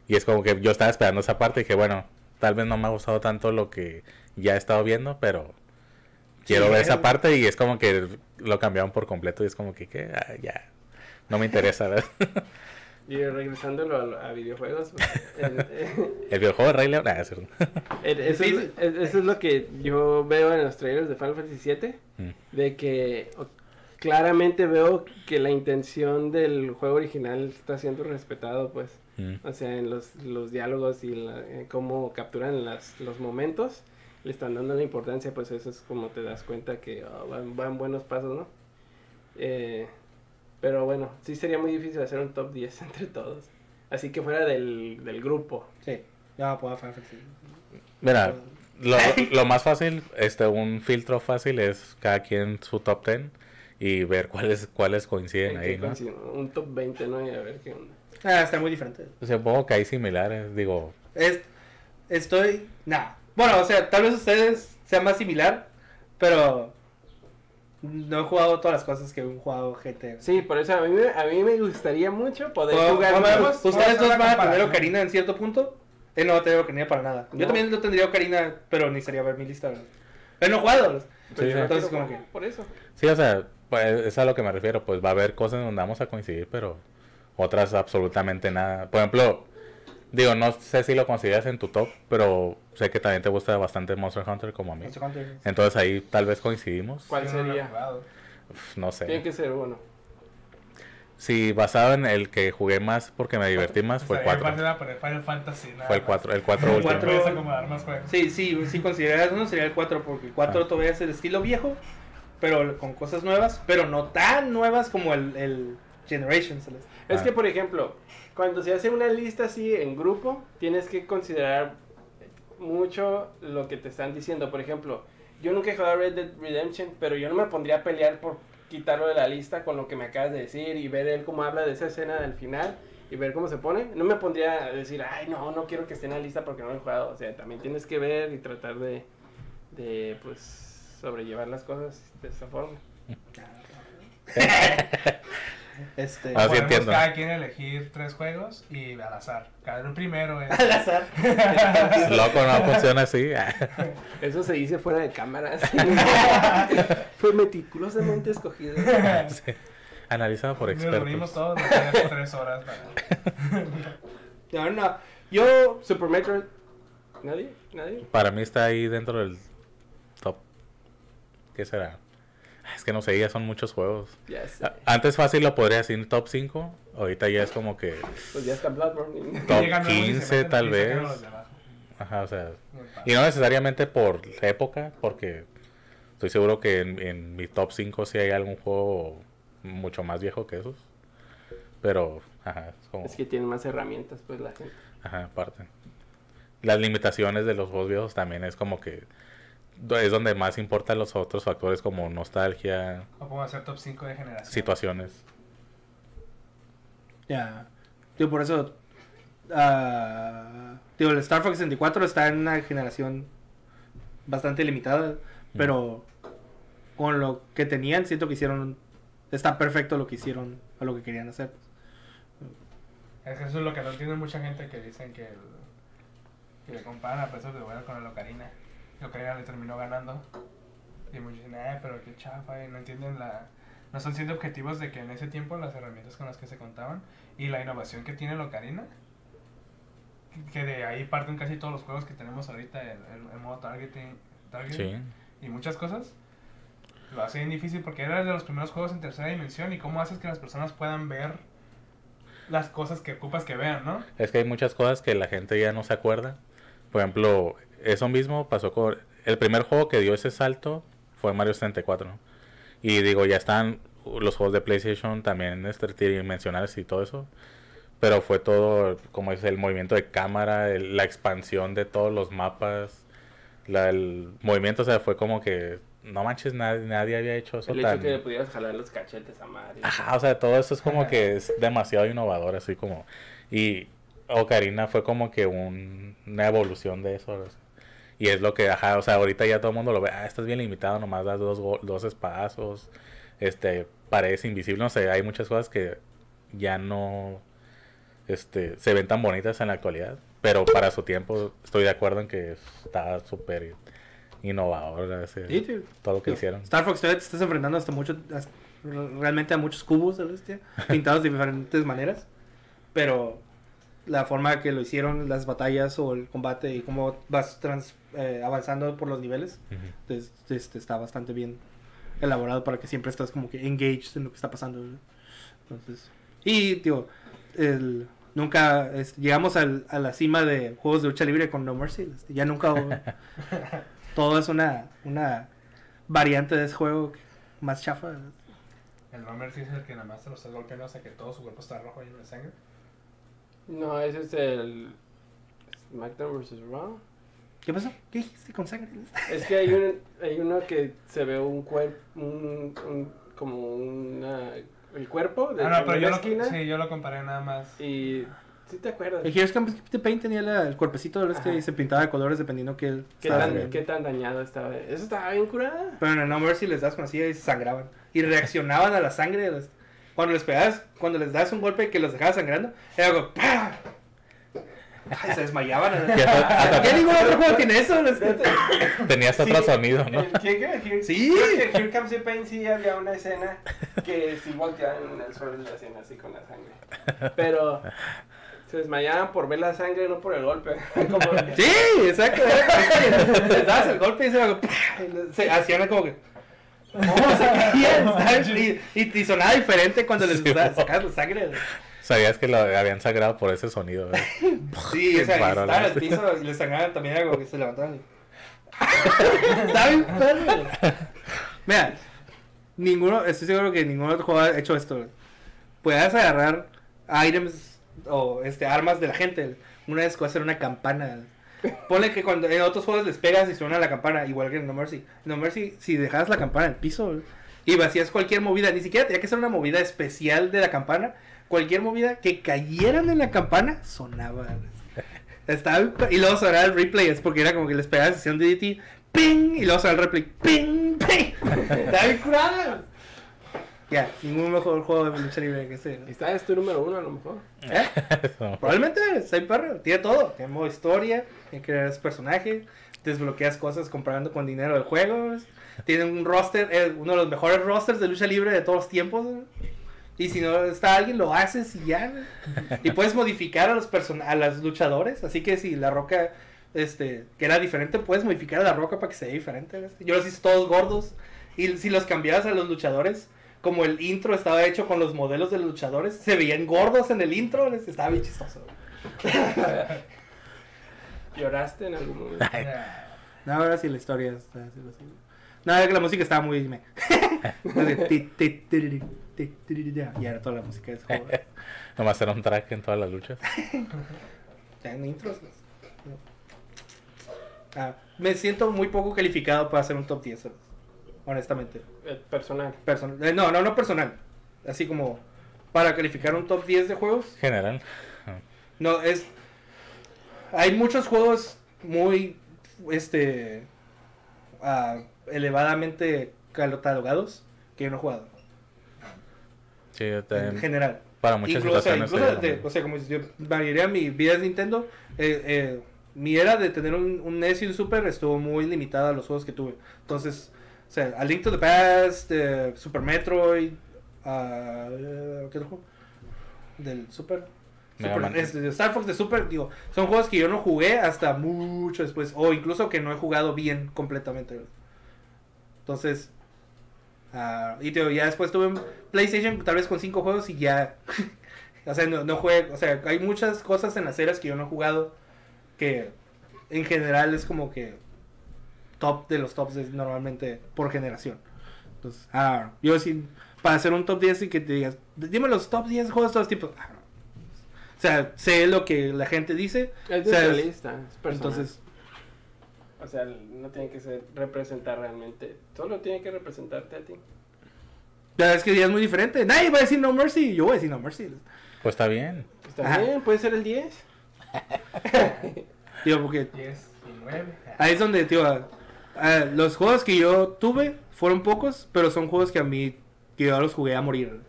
Y es como que yo estaba esperando esa parte y que, bueno, tal vez no me ha gustado tanto lo que ya he estado viendo, pero quiero Sí, ver es- esa parte y es como que lo cambiaron por completo y es como que. Ah, ya, no me interesa, ¿verdad? [LAUGHS] Y regresándolo a, a videojuegos, pues, el- El videojuego de Rey León, ah, [LAUGHS] el- eso, es, eso es lo que yo veo en los trailers de Final Fantasy VII. Mm. de que claramente veo que la intención del juego original está siendo respetado, pues. Mm. O sea, en los, los diálogos y la- en cómo capturan las, los momentos, le están dando la importancia, pues eso es como te das cuenta que oh, van, van buenos pasos, ¿no? Eh, pero bueno, sí sería muy difícil hacer un top 10 [LAUGHS] entre todos. Así que fuera del, del grupo. Sí, poder Final Fantasy. Mira, lo, [LAUGHS] lo más fácil, este, un filtro fácil es cada quien su top 10 y ver cuáles cuáles coinciden En ahí, ¿no? Un top 20, ¿no? Y a ver qué onda. Ah, está muy diferente. Supongo que hay similares, digo, Es, estoy. Nah. Bueno, o sea, tal vez ustedes sean más similar, pero. No he jugado todas las cosas que un jugado GT. Sí, por eso a mí, me- a mí me gustaría mucho poder Bueno, jugar ustedes dos van a tener. Ocarina en cierto punto. Él no va a tener Ocarina para nada. Yo No. también lo tendría Ocarina, pero necesitaría ver mi lista. ¿verdad? Pero no he jugado. Pero Sí, no Entonces, como jugar Por eso. sí, o sea, pues, es a lo que me refiero, pues va a haber cosas donde vamos a coincidir, pero otras absolutamente nada. Por ejemplo, digo, no sé si lo consideras en tu top, pero sé que también te gusta bastante Monster Hunter como a mí. Monster Hunter. Entonces ahí tal vez coincidimos. ¿Cuál sería? Uf, No sé. Tiene que ser uno. Sí, basado en el que jugué más porque me divertí más fue el Estaría 4. fácil a poner Final Fantasy. nada Fue el más. 4, el 4 El último. cuatro. Más juegos. Sí, sí, si consideras uno sería el 4, porque el 4 Ah. todavía es el estilo viejo, pero con cosas nuevas, pero no tan nuevas como el, el Generations. Celeste. Es Ah. que, por ejemplo, cuando se hace una lista así en grupo, tienes que considerar mucho lo que te están diciendo. Por ejemplo, yo nunca he jugado Red Dead Redemption, pero yo no me pondría a pelear por quitarlo de la lista con lo que me acabas de decir y ver él cómo habla de esa escena del final y ver cómo se pone. No me pondría a decir, ay, no, no quiero que esté en la lista porque no lo he jugado. O sea, también tienes que ver y tratar de, de pues, sobrellevar las cosas de esa forma. [LAUGHS] Este, Ah, sí Podemos entiendo. cada quien elegir tres juegos y al azar. Cada uno primero es... al azar. [LAUGHS] Loco, no funciona así. [LAUGHS] Eso se dice fuera de cámara. sí. [LAUGHS] Fue meticulosamente escogido. Sí. Analizado por Nos reunimos expertos. todos, tres horas para... No, no. Yo, Super Metroid. ¿Nadie? ¿Nadie? Para mí está ahí dentro del top. ¿Qué será? Es que no sé, ya son muchos juegos. Ya sé. A- Antes fácil lo podría decir top 5. Ahorita ya es como que Pues ya está Bloodborne. Top [LAUGHS] Llegan nuevos y se 15 meten tal vez. Ajá, o sea. Y no necesariamente por época, porque estoy seguro que en, en mi top 5 sí hay algún juego mucho más viejo que esos. Pero, ajá, es como. Es que tienen más herramientas, pues la gente. Ajá, aparte. Las limitaciones de los juegos viejos también es como que es donde más importan los otros factores como nostalgia, O podemos hacer top 5 de generación. situaciones. ya. Digo, por eso. ah, digo, el Star Fox 64 está en una generación bastante limitada, pero con lo que tenían, siento que hicieron. Está perfecto lo que hicieron o lo que querían hacer. Es que eso es lo que no entiende mucha gente que dicen que, el, que le comparan a pesos de bueno con el Ocarina. Y Ocarina le terminó ganando. Y muchos dicen, eh, pero qué chafa, y no entienden la... No están siendo objetivos de que en ese tiempo las herramientas con las que se contaban y la innovación que tiene el Ocarina, que de ahí parten casi todos los juegos que tenemos ahorita, el, el- el modo targeting, targeting Sí. y muchas cosas, lo hace bien difícil porque era de los primeros juegos en tercera dimensión y cómo haces que las personas puedan ver las cosas que ocupas que vean, ¿no? Es que hay muchas cosas que la gente ya no se acuerda. Por ejemplo, eso mismo pasó con... El primer juego que dio ese salto fue Mario 64. Y digo, ya están los juegos de PlayStation también este, tridimensionales y todo eso. Pero fue todo, como es el movimiento de cámara, el- la expansión de todos los mapas, la, el movimiento, o sea, fue como que, no manches, nadie, nadie había hecho eso El hecho tan... que le pudieras jalar los cachetes a Mario. Ajá, o sea, todo eso es como que es demasiado innovador, así como... Y Ocarina fue como que un- una evolución de eso. Y es lo que, ajá, o sea, ahorita ya todo el mundo lo ve, ah, estás bien limitado, nomás das dos, dos espadazos, este, paredes invisibles, no sé, hay muchas cosas que ya no, este, se ven tan bonitas en la actualidad, pero para su tiempo estoy de acuerdo en que está súper innovador ese- Sí, todo lo que hicieron. Star Fox te estás enfrentando hasta mucho, hasta- realmente a muchos cubos bestia, [LAUGHS] pintados de diferentes maneras. Pero la forma que lo hicieron, las batallas o el combate y cómo vas trans- eh, avanzando por los niveles, pues, este, está bastante bien elaborado para que siempre estás como que engaged en lo que está pasando. Entonces, y digo, el, nunca es- llegamos al- a la cima de juegos de lucha libre con No Mercy. este, Ya nunca hubo- [LAUGHS] todo es una, una variante de ese juego más chafa. El No Mercy es el que nada más se lo estás golpeando hasta que todo su cuerpo está rojo lleno de sangre. No, ese es el SmackDown vs. Raw. ¿Qué pasó? ¿Qué dijiste con sangre? Es que hay, un, hay uno que se ve un cuerpo, un, un- como una, el cuerpo de Ah, no, pero yo lo, esquina sí, yo lo comparé nada más. y ¿sí te acuerdas? El Heroes Campus Paint tenía la- el cuerpecito de los que se pintaba de colores dependiendo que ¿Qué tan, ¿Qué tan dañado estaba? Eso estaba bien curada. Pero en el No Mercy les das con así y sangraban. Y reaccionaban a la sangre. de los- Cuando les pegabas, cuando les das un golpe que los dejaba sangrando, era como ¡pah! Ay, se desmayaban. [LAUGHS] hasta- ¿Qué ningún otro juego tiene eso? Tenías otro sonido, ¿no? El- ¿qué- qué? Here- Sí. creo que en Here Comes the Pain sí había una escena que sí volteaban en el suelo y le hacían así con la sangre. Pero se desmayaban por ver la sangre, no por el golpe. [LAUGHS] Como, Sí, exacto. les dabas el golpe y se, se hacían como que. ¿Cómo se caían? [LAUGHS] Y, y, y sonaba diferente cuando les sacabas la sangre. Sabías que lo habían sagrado por ese sonido. [LAUGHS] Sí, o sea, estaban ¿no? piso y les sangraban también algo que se levantaban. y- [LAUGHS] Está bien perro. Mira, ninguno, estoy seguro que ningún otro juego ha hecho esto. Puedes agarrar items o este armas de la gente. Una vez hacer una campana. Ponle que cuando en otros juegos les pegas y suena la campana, igual que en No Mercy. En No Mercy, si dejabas la campana en el piso y vacías cualquier movida, ni siquiera tenía que ser una movida especial de la campana, cualquier movida que cayeran en la campana sonaba. Estaba y luego sonaba el replay, es porque era como que les pegabas hacían DDT, ping, y luego sonaba el replay, ping, ping. Estaba bien curada. Ya, ningún mejor juego de lucha libre que ese. Esta es tu número uno a lo mejor. ¿Eh? No. Probablemente, bien perro, tiene todo, tiene modo historia, tiene creas personajes, desbloqueas cosas comprando con dinero de juegos, tiene un roster, eh, uno de los mejores rosters de lucha libre de todos los tiempos, güey. Y si no está alguien lo haces y ya, y puedes modificar a los person a los luchadores, así que si la roca, este, que era diferente, puedes modificar a la roca para que sea diferente, yo los hice todos gordos, y si los cambiabas a los luchadores, como el intro estaba hecho con los modelos de los luchadores, se veían gordos en el intro, les- estaba bien chistoso. [LAUGHS] ¿Lloraste en algún momento? Ya. No, ahora sí la historia está así, así. No, es que la música estaba muy... [LAUGHS] Y era toda la música de ese juego. Nomás era un track en todas las luchas. [LAUGHS] Ya en intros. pues. Ah, me siento muy poco calificado para hacer un top 10, ¿sabes? honestamente. El personal. Person- eh, no, no, no personal. Así como para calificar un top 10 de juegos. General. No, es. Hay muchos juegos muy. Este. ah, elevadamente catalogados que yo no he jugado. Sí, yo En general. Para muchas Incluso, situaciones. incluso de- o sea, como si yo, la mayoría de mi vida es Nintendo. eh, eh, mi era de tener un, un NES y un Super estuvo muy limitada a los juegos que tuve. Entonces, o sea, A Link to the Past, eh, Super Metroid, eh, ¿qué otro juego? Del Super. Super- Star Fox de Super, digo, son juegos que yo no jugué hasta mucho después, o incluso que no he jugado bien completamente. Entonces, ah, y te digo, ya después tuve un PlayStation tal vez con cinco juegos y ya, [LAUGHS] o sea, no, no jugué, o sea, hay muchas cosas en las eras que yo no he jugado que en general es como que top de los tops de- normalmente por generación. Entonces, ah, yo sí, para hacer un top 10 y que te digas, dime los top 10 juegos de todos tipos. Ah. O sea, sé lo que la gente dice. Es o de sea, tu es- es entonces, O sea, no tiene que ser representar realmente. Solo tiene que representarte a ti. ya es que ya es muy diferente. Nadie va a decir No Mercy. Yo voy a decir No Mercy. Pues está bien. Está Ajá. bien, puede ser el 10. [LAUGHS] Digo, porque 10 y 9. ahí es donde, tío, ah, ah, los juegos que yo tuve fueron pocos, pero son juegos que a mí, que yo los jugué a morir.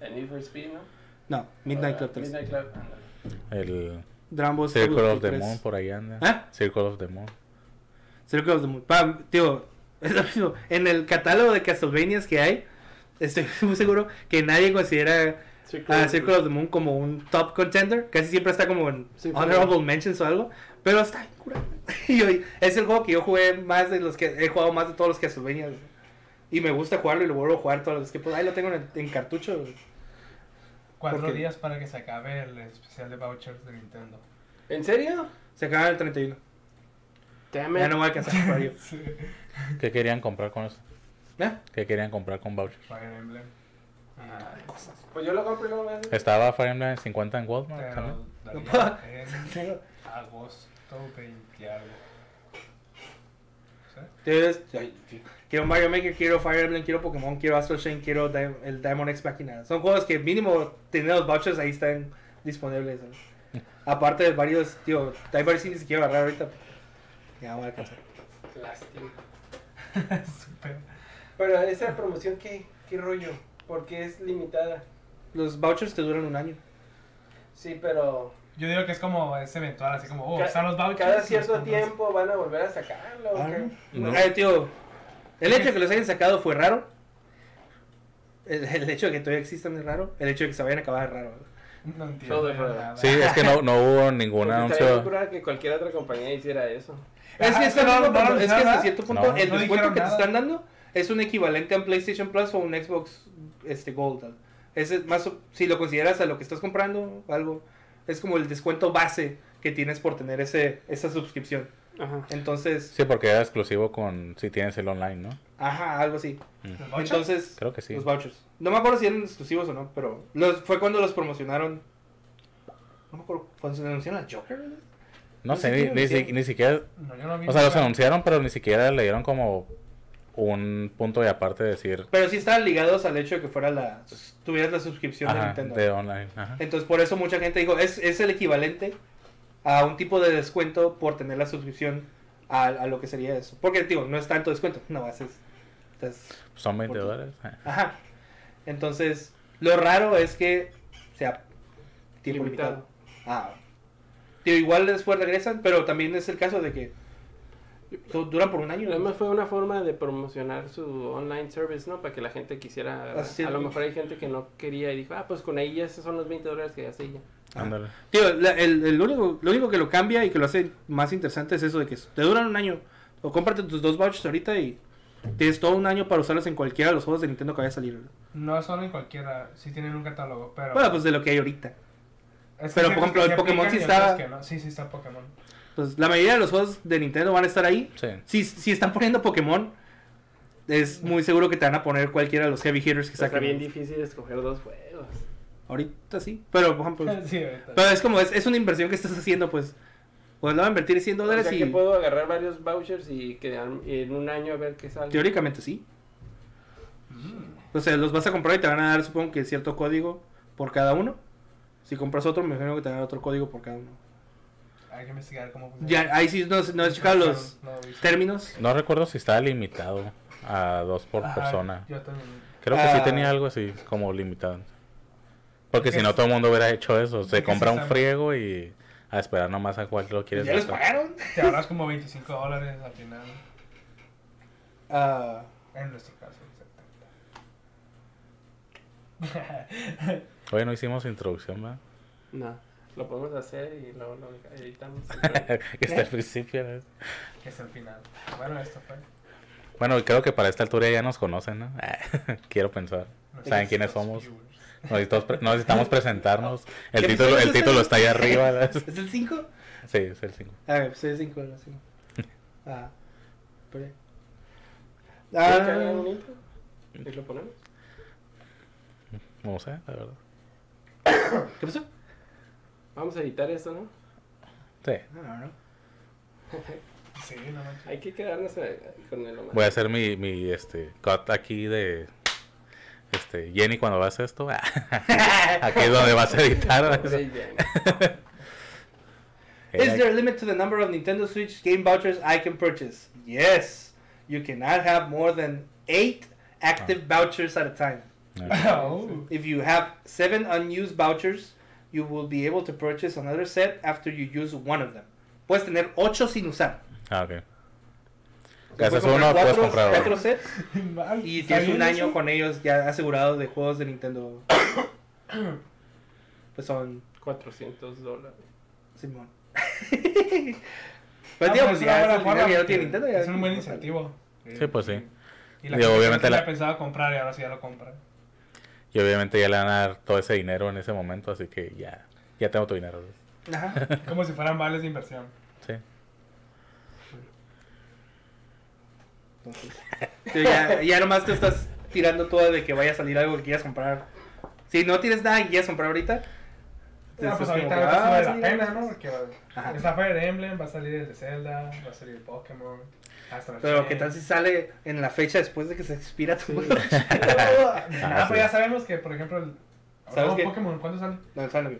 El Need for Speed, ¿no? No, Midnight Club 3. Midnight Club. El Dragon Ball Circle of the 3. Moon por ahí anda. ¿Ah? Circle of the Moon. Circle of the Moon. Pa, tío, [LAUGHS] es lo mismo. En el catálogo de Castlevanias que hay, estoy [LAUGHS] muy seguro que nadie considera Circle a of- Circle of the Moon como un top contender. Casi siempre está como en Sí, honorable mentions o algo. Pero está curado. [LAUGHS] Y yo- es el juego que yo jugué más de los que he jugado más de todos los Castlevanias. Y me gusta jugarlo y lo vuelvo a jugar todos los que pues, ahí lo tengo en, en cartucho. Cuatro días para que se acabe el especial de vouchers de Nintendo. ¿En serio? Se acaba el 31. Damn Ya no voy a alcanzar a jugar [LAUGHS] yo. Sí. ¿Qué querían comprar con eso? ¿Eh? ¿Qué querían comprar con vouchers? Fire Emblem. Ah, Pues yo lo compro y luego Estaba Fire Emblem en 50 en Walmart también. Pero en [LAUGHS] agosto 20 y algo. Quiero Mario Maker, quiero Fire Emblem, quiero Pokémon, quiero Astral Chain, quiero Di- el Diamond X Machina. Son juegos que mínimo tienen los vouchers ahí están disponibles. ¿no? [LAUGHS] Aparte de varios, tío, hay varios que quiero agarrar ahorita. Ya voy a alcanzar. Lástima. [LAUGHS] Súper. Pero esa promoción, ¿qué, qué rollo? Porque es limitada. Los vouchers te duran un año. Sí, pero Yo digo que es como es eventual, así como, oh, ca- están los vouchers. cada cierto tiempo van a volver a sacarlo. ¿o Ah? No. Ay, tío, el hecho de que los hayan sacado fue raro. El, el hecho de que todavía existan es raro. El hecho de que se vayan a acabar es raro. No entiendo Todo nada. Sí, es que no, no hubo ningún anuncio. curada que cualquier otra compañía hiciera eso. Es que, no- no punto- es que anunciaron, hasta cierto punto No. el No descuento que te nada. están dando es un equivalente a un PlayStation Plus o un Xbox este, Gold. Es más, si lo consideras a lo que estás comprando, algo, es como el descuento base que tienes por tener ese, esa suscripción. Ajá. Entonces, Sí, porque era exclusivo con si tienes el online, ¿no? Ajá, algo así. ¿Los vouchers? Entonces, Creo que sí. los vouchers. No me acuerdo si eran exclusivos o no, pero los, fue cuando los promocionaron. No me acuerdo, cuando se anunciaron al Joker. ¿verdad? No no sé, ni, ni, si- ni siquiera. No, yo no vi O sea, los anunciaron, pero ni siquiera le dieron como un punto de aparte de decir. Pero sí estaban ligados al hecho de que fuera la, tuvieras la suscripción de Ajá, Nintendo. de online. Ajá. Entonces, por eso mucha gente dijo, es, es el equivalente a un tipo de descuento por tener la suscripción a, a lo que sería eso. Porque, digo, no es tanto descuento, no, es... Son 20 Por- dólares. ajá. Entonces, lo raro es que sea tiempo limitado. Limitado. Ah. Digo, igual después regresan, pero también es el caso de que so- duran por un año. Además fue una forma de promocionar su online service, ¿no? Para que la gente quisiera... Así a lo mejor hay gente que no quería y dijo, ah, pues con ahí ya esos son los 20 dólares que gasté y ya. Ándale. Tío, la- el, el único, lo único que lo cambia y que lo hace más interesante es eso de que te duran un año. O cómprate tus dos vouchers ahorita y tienes todo un año para usarlos en cualquiera de los juegos de Nintendo que vaya a salir. No solo en cualquiera, sí tienen un catálogo, pero... Bueno, pues de lo que hay ahorita. Es pero, por ejemplo, el Pokémon sí está- que no. Sí, sí está Pokémon. Pues la mayoría de los juegos de Nintendo van a estar ahí. Sí. Si, si están poniendo Pokémon, es muy seguro que te van a poner cualquiera de los heavy hitters que Está saquen. bien difícil escoger dos juegos. Ahorita sí. Pero, por ejemplo, [LAUGHS] sí, ahorita. pero es como, es, es una inversión que estás haciendo, pues. Pues le van a invertir 100 O dólares sea y que puedo agarrar varios vouchers y que al- y en un año a ver qué sale. teóricamente sí. Mm. O sea, los vas a comprar y te van a dar, supongo que cierto código por cada uno. Si compras otro, me imagino que te van a dar otro código por cada uno. Hay que investigar cómo funciona. Ya, ahí sí no, no he checado los No, no, no, términos. No recuerdo si estaba limitado a dos por Ajá, persona. Yo también. Creo que sí Ah. tenía algo así, como limitado. Porque si no, todo el mundo hubiera hecho eso. Se compra un friego y a esperar nomás a cuál lo quieres ¿Ya les pagaron? Te ahorras como 25 dólares al final. Ah, En nuestro caso, exactamente. Hoy no hicimos introducción, ¿verdad? No, lo podemos hacer y luego lo editamos. [LAUGHS] que está al principio. ¿no? que es el final. Bueno, esto fue. Bueno, creo que para esta altura ya nos conocen, ¿no? [LAUGHS] Quiero pensar. ¿Saben quiénes somos? viewers. No necesitamos, pre- no necesitamos presentarnos. [LAUGHS] El ¿Qué título, el título está ahí arriba. [LAUGHS] ¿Es el 5? Sí, es el 5. A ver, pues es el 5. el 5. [LAUGHS] Ah, pero- ¿Quieren que haga Ah? ¿Y lo ponemos? No sé, la verdad. ¿Qué pasó? Vamos a editar esto, ¿no? Sí. No, no. Sí, no manches. Hay que quedarnos eh, con el Voy a hacer mi, mi este, cut aquí de. Este, Jenny, cuando vas a esto. [LAUGHS] aquí es donde vas a editar. Is there a limit to the number of Nintendo Switch game vouchers I can purchase? Yes. You cannot have more than eight active vouchers at a time. [LAUGHS] Oh. If you have seven unused vouchers, you will be able to purchase another set after you use one of them. Puedes tener ocho sin usar. Ah, ok. Haces comprar uno, puedes cuatro, comprar cuatro sets [LAUGHS] y ¿Está tienes un año eso? con ellos ya asegurado de juegos de Nintendo. [COUGHS] Pues son 400 dólares. Simón. [LAUGHS] Ah, pues digo, pues pues es ya es forma ya porque tiene Nintendo. ya Es un buen pues, incentivo. Sí, pues sí. Y la gente obviamente que la- la pensaba comprar y ahora sí ya lo compra. Y obviamente ya le van a dar todo ese dinero en ese momento, así que ya, ya tengo tu dinero. Ajá. [LAUGHS] Como si fueran vales de inversión. Sí. [LAUGHS] Entonces, sí, ya, ya nomás te estás tirando todo de que vaya a salir algo que quieras comprar. Si no tienes nada que quieras comprar ahorita, Ah, entonces pues es ahorita que, ahorita vale ah, la sí, pena, sí, ¿no? sí. Porque va- está Fire Emblem, va a salir el de Zelda, va a salir el Pokémon. Astral Pero Chain. qué tal si sale en la fecha después de que se expira tu juego. [LAUGHS] [LAUGHS] Ah, Ah, pues sí. ya sabemos que, por ejemplo, el ¿Sabes qué? Pokémon, ¿cuándo sale? no, sale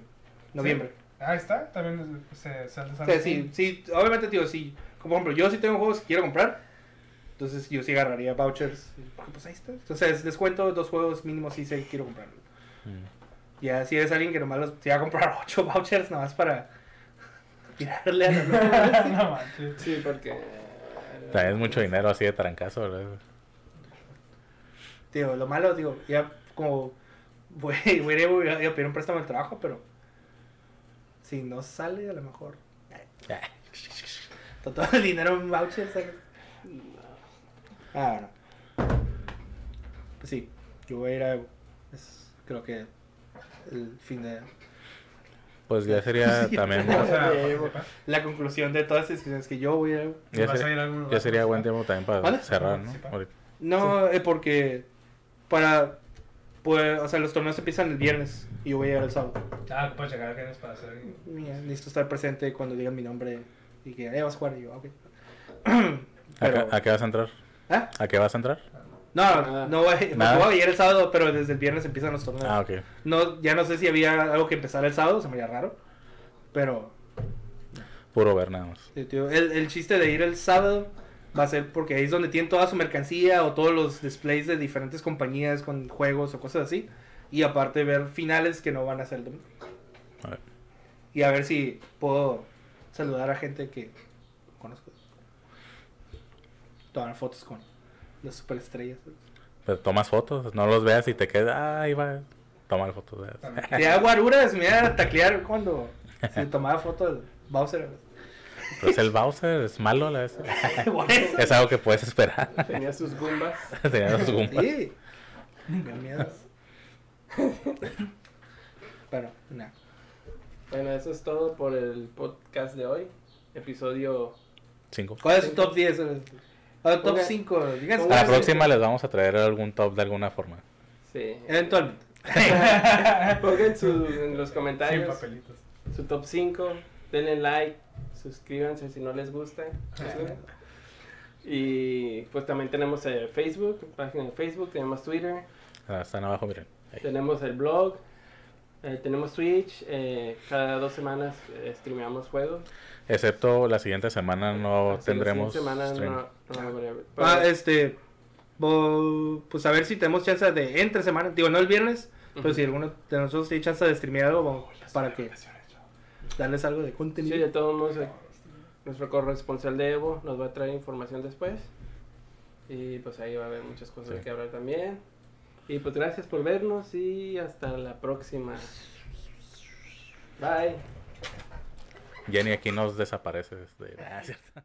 noviembre. Ah, está, también se sale. O sea, sí, sí, obviamente, tío, sí. Como por ejemplo, yo sí tengo juegos que quiero comprar. Entonces yo sí agarraría vouchers. Porque pues ahí está. Entonces descuento dos juegos mínimos sí sé que quiero comprar. Mm. Ya si eres alguien que nomás los, se va a comprar [LAUGHS] ocho vouchers nomás para tirarle a la [LAUGHS] no manches. Sí, porque. También es mucho dinero así de trancazo, ¿verdad? Tío, lo malo, digo, ya como voy, [LAUGHS] voy, a ir voy a pedir un préstamo del trabajo, pero si no sale, a lo mejor todo el dinero en vouchers. ¿sabes? Ah, bueno. Pues sí, yo voy a ir a. es- creo que el fin de. Pues ya sería [LAUGHS] Sí. también. O sea, La conclusión de todas las discusiones que yo voy a. Ya, vas a sería- ir a ya sería buen tiempo también para ¿Vale? cerrar, ¿no? Sí. Ahorita. No, eh, porque. Para. Pues, o sea, los torneos empiezan el viernes y yo voy a llegar el sábado. Ah, puedes llegar tienes para hacer. Mira, necesito estar presente cuando digan mi nombre y que eh, vas a jugar y yo, ok. [CLEARS THROAT] ¿A, Pero, qué, a qué vas a entrar? ¿Ah? ¿A qué vas a entrar? No, Nada. no voy, Nada. voy a ir el sábado, pero desde el viernes empiezan los torneos. Ah, ok. No, ya no sé si había algo que empezara el sábado, se me haría raro. Pero Puro ver nada más. sí, tío, el, el chiste de ir el sábado va a ser porque ahí es donde tienen toda su mercancía o todos los displays de diferentes compañías con juegos o cosas así. Y aparte ver finales que no van a ser el domingo. A ver. Y a ver si puedo saludar a gente que conozco. Tomar fotos con las superestrellas. Pero tomas fotos, no los veas y te quedas. Ah, ahí va. Tomar fotos. Te guaruras, [LAUGHS] me iba a taclear cuando se tomaba foto del Bowser. Pues el Bowser es malo, la vez. [LAUGHS] Es algo que puedes esperar. Tenía sus Goombas. [LAUGHS] Tenía los Goombas. Sí. Me da miedo. Pero, nada. Bueno, eso es todo por el podcast de hoy. Episodio. Cinco. ¿Cuál es su top 10? Ah, top Ponga- 5. Díganse. A la próxima les vamos a traer algún top de alguna forma. Sí. Eventualmente. [LAUGHS] Pongan su, [LAUGHS] en los comentarios papelitos. su top 5. Denle like. Suscríbanse si no les gusta. [LAUGHS] Y pues también tenemos eh, Facebook, página de Facebook, tenemos Twitter, Ah, Están abajo, miren. Ahí. tenemos el blog, eh, tenemos Twitch, eh, cada dos semanas eh, streameamos juegos. Excepto la siguiente semana no Así, la tendremos siguiente semana stream. no, no habrá- Ah, pero- este. bo- Pues a ver si tenemos chance de entre semana. Digo, no el viernes. Pero Ujú. si alguno de nosotros tiene chance de streamear algo, para que darles algo de Sí, contenido. de todos modos, eh, nuestro corresponsal de Evo nos va a traer información después. Y pues ahí va a haber muchas cosas de Sí. que hablar también. Y pues gracias por vernos y hasta la próxima. Bye. Jenny aquí nos desaparece. desde- [LAUGHS] Ah, cierto.